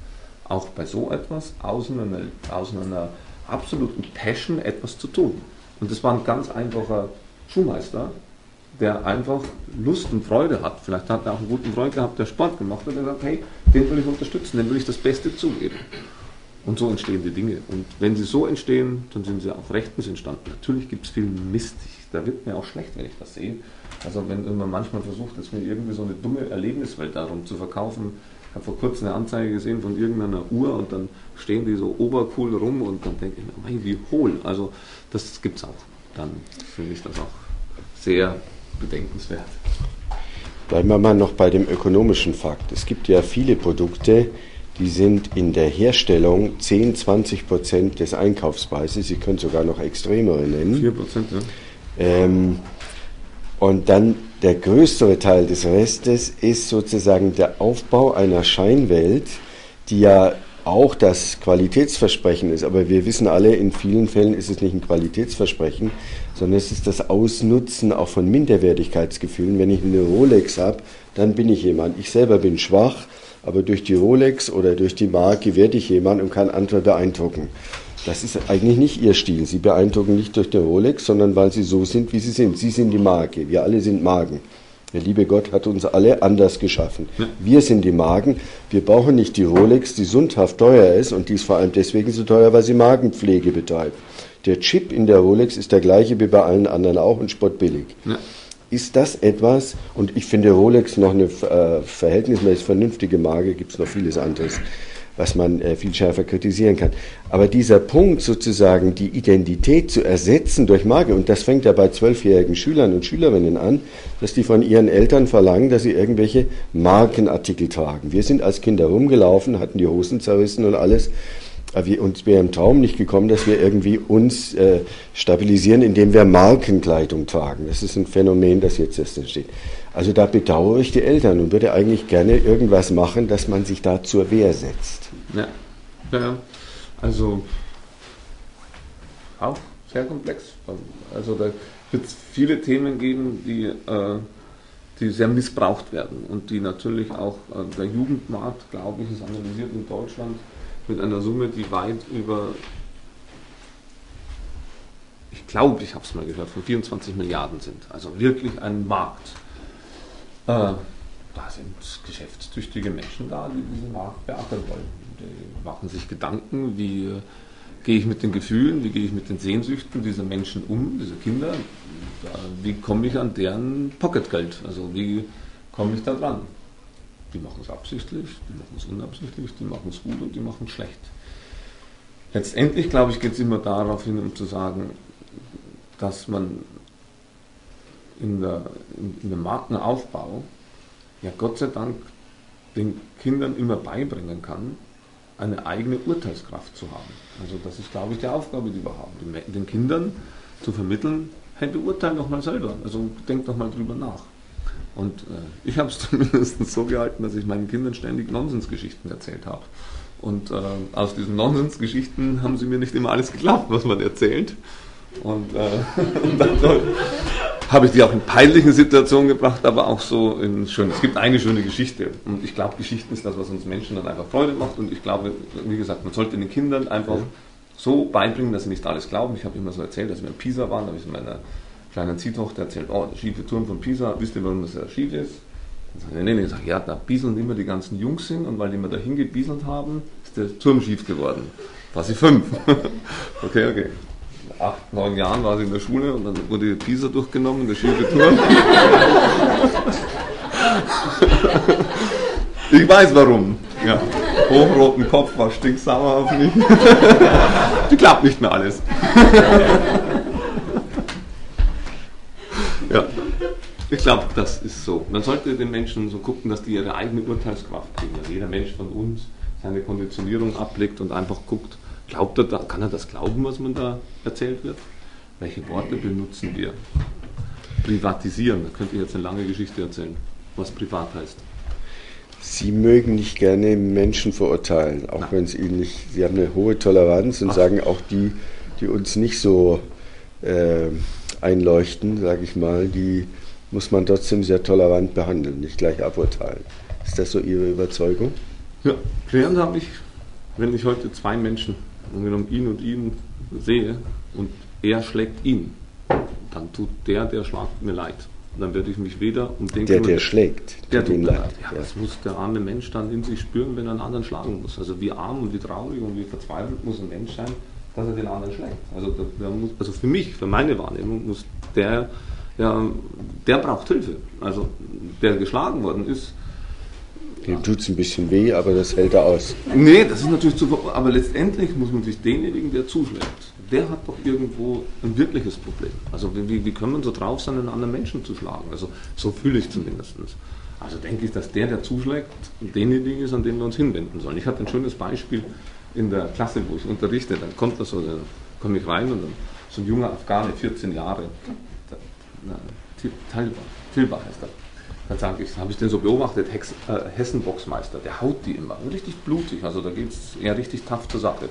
auch bei so etwas aus einer, aus einer absoluten Passion etwas zu tun. Und das war ein ganz einfacher Schuhmeister, der einfach Lust und Freude hat. Vielleicht hat er auch einen guten Freund gehabt, der Sport gemacht hat, der sagt, hey, den will ich unterstützen, dem will ich das Beste zugeben. Und so entstehen die Dinge. Und wenn sie so entstehen, dann sind sie auch rechtens entstanden. Natürlich gibt es viel Mist. Da wird mir auch schlecht, wenn ich das sehe. Also wenn man manchmal versucht, jetzt mir irgendwie so eine dumme Erlebniswelt darum zu verkaufen. Ich habe vor kurzem eine Anzeige gesehen von irgendeiner Uhr und dann stehen die so obercool rum und dann denke ich mir, mein, wie hohl. Also das gibt es auch. Dann finde ich das auch sehr bedenkenswert.
Bleiben wir mal noch bei dem ökonomischen Fakt. Es gibt ja viele Produkte, die sind in der Herstellung 10, 20 Prozent des Einkaufspreises. Sie können sogar noch extremere nennen.
4 Prozent, ja.
Ähm, und dann der größere Teil des Restes ist sozusagen der Aufbau einer Scheinwelt, die ja auch das Qualitätsversprechen ist. Aber wir wissen alle, in vielen Fällen ist es nicht ein Qualitätsversprechen, sondern es ist das Ausnutzen auch von Minderwertigkeitsgefühlen. Wenn ich eine Rolex habe, dann bin ich jemand. Ich selber bin schwach, aber durch die Rolex oder durch die Marke werde ich jemand und kann andere beeindrucken. Das ist eigentlich nicht ihr Stil. Sie beeindrucken nicht durch die Rolex, sondern weil sie so sind, wie sie sind. Sie sind die Marke. Wir alle sind Magen. Der liebe Gott hat uns alle anders geschaffen. Wir sind die Magen. Wir brauchen nicht die Rolex, die sündhaft teuer ist und die ist vor allem deswegen so teuer, weil sie Magenpflege betreibt. Der Chip in der Rolex ist der gleiche wie bei allen anderen auch und spottbillig. Ja. Ist das etwas, und ich finde Rolex noch eine äh, verhältnismäßig vernünftige Marke, gibt es noch vieles anderes, was man äh, viel schärfer kritisieren kann. Aber dieser Punkt sozusagen, die Identität zu ersetzen durch Marke, und das fängt ja bei zwölfjährigen Schülern und Schülerinnen an, dass die von ihren Eltern verlangen, dass sie irgendwelche Markenartikel tragen. Wir sind als Kinder rumgelaufen, hatten die Hosen zerrissen und alles. Wir, uns wäre im Traum nicht gekommen, dass wir irgendwie uns äh, stabilisieren, indem wir Markenkleidung tragen. Das ist ein Phänomen, das jetzt erst entsteht. Also da bedauere ich die Eltern und würde eigentlich gerne irgendwas machen, dass man sich da zur Wehr setzt.
Ja, ja. also auch sehr komplex. Also da wird es viele Themen geben, die, äh, die sehr missbraucht werden und die natürlich auch äh, der Jugendmarkt, glaube ich, ist analysiert in Deutschland mit einer Summe, die weit über, ich glaube, ich habe es mal gehört, von 24 Milliarden sind. Also wirklich ein Markt. Äh, da sind geschäftstüchtige Menschen da, die diesen Markt beackern wollen. Die machen sich Gedanken, wie äh, gehe ich mit den Gefühlen, wie gehe ich mit den Sehnsüchten dieser Menschen um, dieser Kinder. äh, wie komme ich an deren Pocketgeld? Also wie komme ich da dran? Die machen es absichtlich, die machen es unabsichtlich, die machen es gut und die machen es schlecht. Letztendlich, glaube ich, geht es immer darauf hin, um zu sagen, dass man in, der, in, in dem Markenaufbau ja Gott sei Dank den Kindern immer beibringen kann, eine eigene Urteilskraft zu haben. Also das ist, glaube ich, die Aufgabe, die wir haben, den Kindern zu vermitteln, hey, beurteile doch mal selber, also denk doch mal drüber nach. Und äh, ich habe es zumindest so gehalten, dass ich meinen Kindern ständig Nonsensgeschichten erzählt habe. Und äh, aus diesen Nonsensgeschichten haben sie mir nicht immer alles geglaubt, was man erzählt. Und, äh, und dann habe ich die auch in peinlichen Situationen gebracht, aber auch so in schön. Es gibt eine schöne Geschichte. Und ich glaube, Geschichten ist das, was uns Menschen dann einfach Freude macht. Und ich glaube, wie gesagt, man sollte den Kindern einfach so beibringen, dass sie nicht alles glauben. Ich habe immer so erzählt, dass wir in Pisa waren, da habe ich meiner kleinen Ziehtochter erzählt, oh, der schiefe Turm von Pisa, wisst ihr, warum das ja schief ist? Dann sage ich, nee, nee, ich sage, ja, da bieseln immer die ganzen Jungs hin und weil die immer dahin gebieselt haben, ist der Turm schief geworden. War sie fünf. okay, okay. Acht, neun Jahren war sie in der Schule und dann wurde Pisa durchgenommen, der schiefe Turm. ich weiß warum. Ja hochroten Kopf war stinksauer auf mich. Die klappt nicht mehr alles. ja. Ich glaube, das ist so. Man sollte den Menschen so gucken, dass die ihre eigene Urteilskraft kriegen. Also jeder Mensch von uns seine Konditionierung ablegt und einfach guckt, glaubt er da, kann er das glauben, was man da erzählt wird? Welche Worte benutzen wir? Privatisieren, da könnte ich jetzt eine lange Geschichte erzählen, was privat heißt.
Sie mögen nicht gerne Menschen verurteilen, auch wenn es Ihnen nicht. Sie haben eine hohe Toleranz und Ach. sagen auch die, die uns nicht so äh, einleuchten, sage ich mal, die muss man trotzdem sehr tolerant behandeln, nicht gleich aburteilen. Ist das so Ihre Überzeugung?
Ja, gelernt habe ich, wenn ich heute zwei Menschen, angenommen ihn und ihn, sehe und er schlägt ihn, dann tut der, der schlagt mir leid. Und dann werde ich mich weder um den
Der, der schlägt.
Der tut leid. Ja, ja, das muss der arme Mensch dann in sich spüren, wenn er einen anderen schlagen muss. Also wie arm und wie traurig und wie verzweifelt muss ein Mensch sein, dass er den anderen schlägt. Also, muss, also für mich, für meine Wahrnehmung, muss der, ja, der braucht Hilfe. Also der geschlagen worden ist,
dem tut es ein bisschen weh, aber das hält er aus.
Nee, das ist natürlich zu. Aber letztendlich muss man sich denjenigen, der zuschlägt, der hat doch irgendwo ein wirkliches Problem. Also wie, wie können wir so drauf sein, einen anderen Menschen zu schlagen? Also so fühle ich zumindest. Also denke ich, dass der, der zuschlägt, denjenigen ist, an den wir uns hinwenden sollen. Ich hatte ein schönes Beispiel in der Klasse, wo ich unterrichte. Dann kommt das so, dann komme ich rein und dann so ein junger Afghane, 14 Jahre, Tilba heißt er. Dann sage ich, habe ich den so beobachtet, Hex, äh, Hessen-Boxmeister, der haut die immer, richtig blutig, also da geht es eher richtig tough zur Sache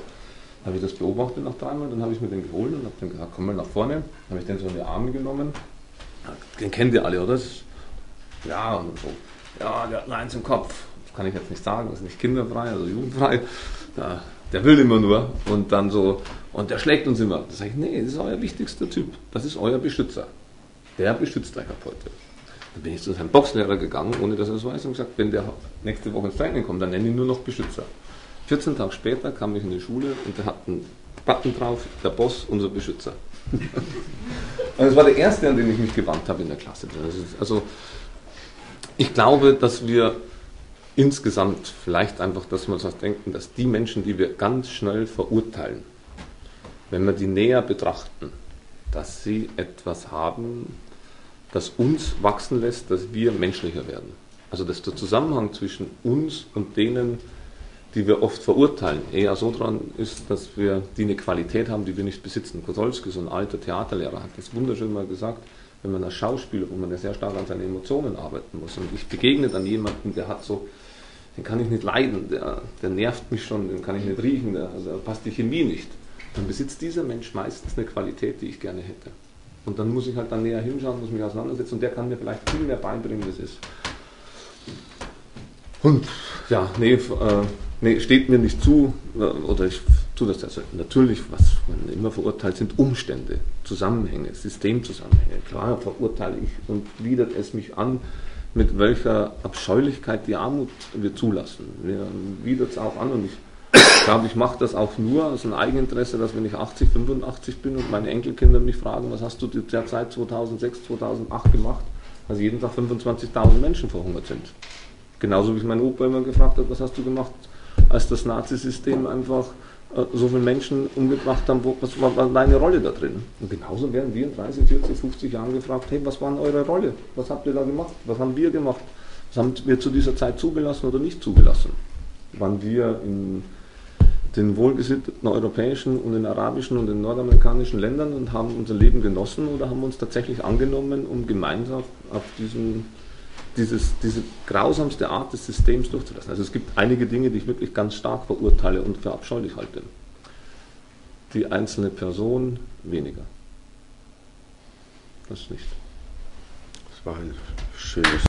habe ich das beobachtet nach dreimal, dann habe ich mir den geholt und habe dann gesagt, komm mal nach vorne. Dann habe ich den so in die Arme genommen. Den kennt ihr alle, oder? Ja, und so. Ja, der hat eins im Kopf. Das kann ich jetzt nicht sagen, das ist nicht kinderfrei, also jugendfrei. Ja, der will immer nur und dann so, und der schlägt uns immer. Da sage ich, nee, das ist euer wichtigster Typ. Das ist euer Beschützer. Der beschützt euch ab heute. Dann bin ich zu seinem Boxlehrer gegangen, ohne dass er es weiß, und gesagt, wenn der nächste Woche ins Training kommt, dann nenne ich ihn nur noch Beschützer. 14 Tage später kam ich in die Schule und der hat einen Button drauf, der Boss, unser Beschützer. und das war der erste, an den ich mich gewandt habe in der Klasse. Also ich glaube, dass wir insgesamt vielleicht einfach, dass wir uns denken, dass die Menschen, die wir ganz schnell verurteilen, wenn wir die näher betrachten, dass sie etwas haben, das uns wachsen lässt, dass wir menschlicher werden. Also dass der Zusammenhang zwischen uns und denen, die wir oft verurteilen, eher so dran ist, dass wir die eine Qualität haben, die wir nicht besitzen. Kosolski, so ein alter Theaterlehrer, hat das wunderschön mal gesagt, wenn man als Schauspieler, wo man ja sehr stark an seinen Emotionen arbeiten muss, und ich begegne dann jemanden, der hat so, den kann ich nicht leiden, der, der nervt mich schon, den kann ich nicht riechen, der, also passt die Chemie nicht, dann besitzt dieser Mensch meistens eine Qualität, die ich gerne hätte. Und dann muss ich halt dann näher hinschauen, muss mich auseinandersetzen und der kann mir vielleicht viel mehr beibringen, es ist. Und ja, nee, äh, nee, steht mir nicht zu, äh, oder ich tue das also natürlich, was man immer verurteilt, sind Umstände, Zusammenhänge, Systemzusammenhänge. Klar verurteile ich und widert es mich an, mit welcher Abscheulichkeit die Armut wir zulassen. Mir widert es auch an und ich glaube, ich mache das auch nur aus einem Eigeninteresse, dass wenn ich 80, 85 bin und meine Enkelkinder mich fragen, was hast du der Zeit 2006, 2008 gemacht, also jeden Tag 25.000 Menschen verhungert sind. Genauso wie ich meinen Opa immer gefragt habe, was hast du gemacht, als das Nazisystem einfach äh, so viele Menschen umgebracht haben, wo, was war, deine Rolle da drin? Und genauso werden wir in 30, 40, 50 Jahren gefragt, hey, was war eure Rolle? Was habt ihr da gemacht? Was haben wir gemacht? Was haben wir zu dieser Zeit zugelassen oder nicht zugelassen? Waren wir in den wohlgesitteten europäischen und den arabischen und den nordamerikanischen Ländern und haben unser Leben genossen oder haben uns tatsächlich angenommen, um gemeinsam auf diesen, dieses, diese grausamste Art des Systems durchzulassen. Also es gibt einige Dinge, die ich wirklich ganz stark verurteile und für abscheulich halte. Die einzelne Person weniger. Das nicht.
Das war ein schönes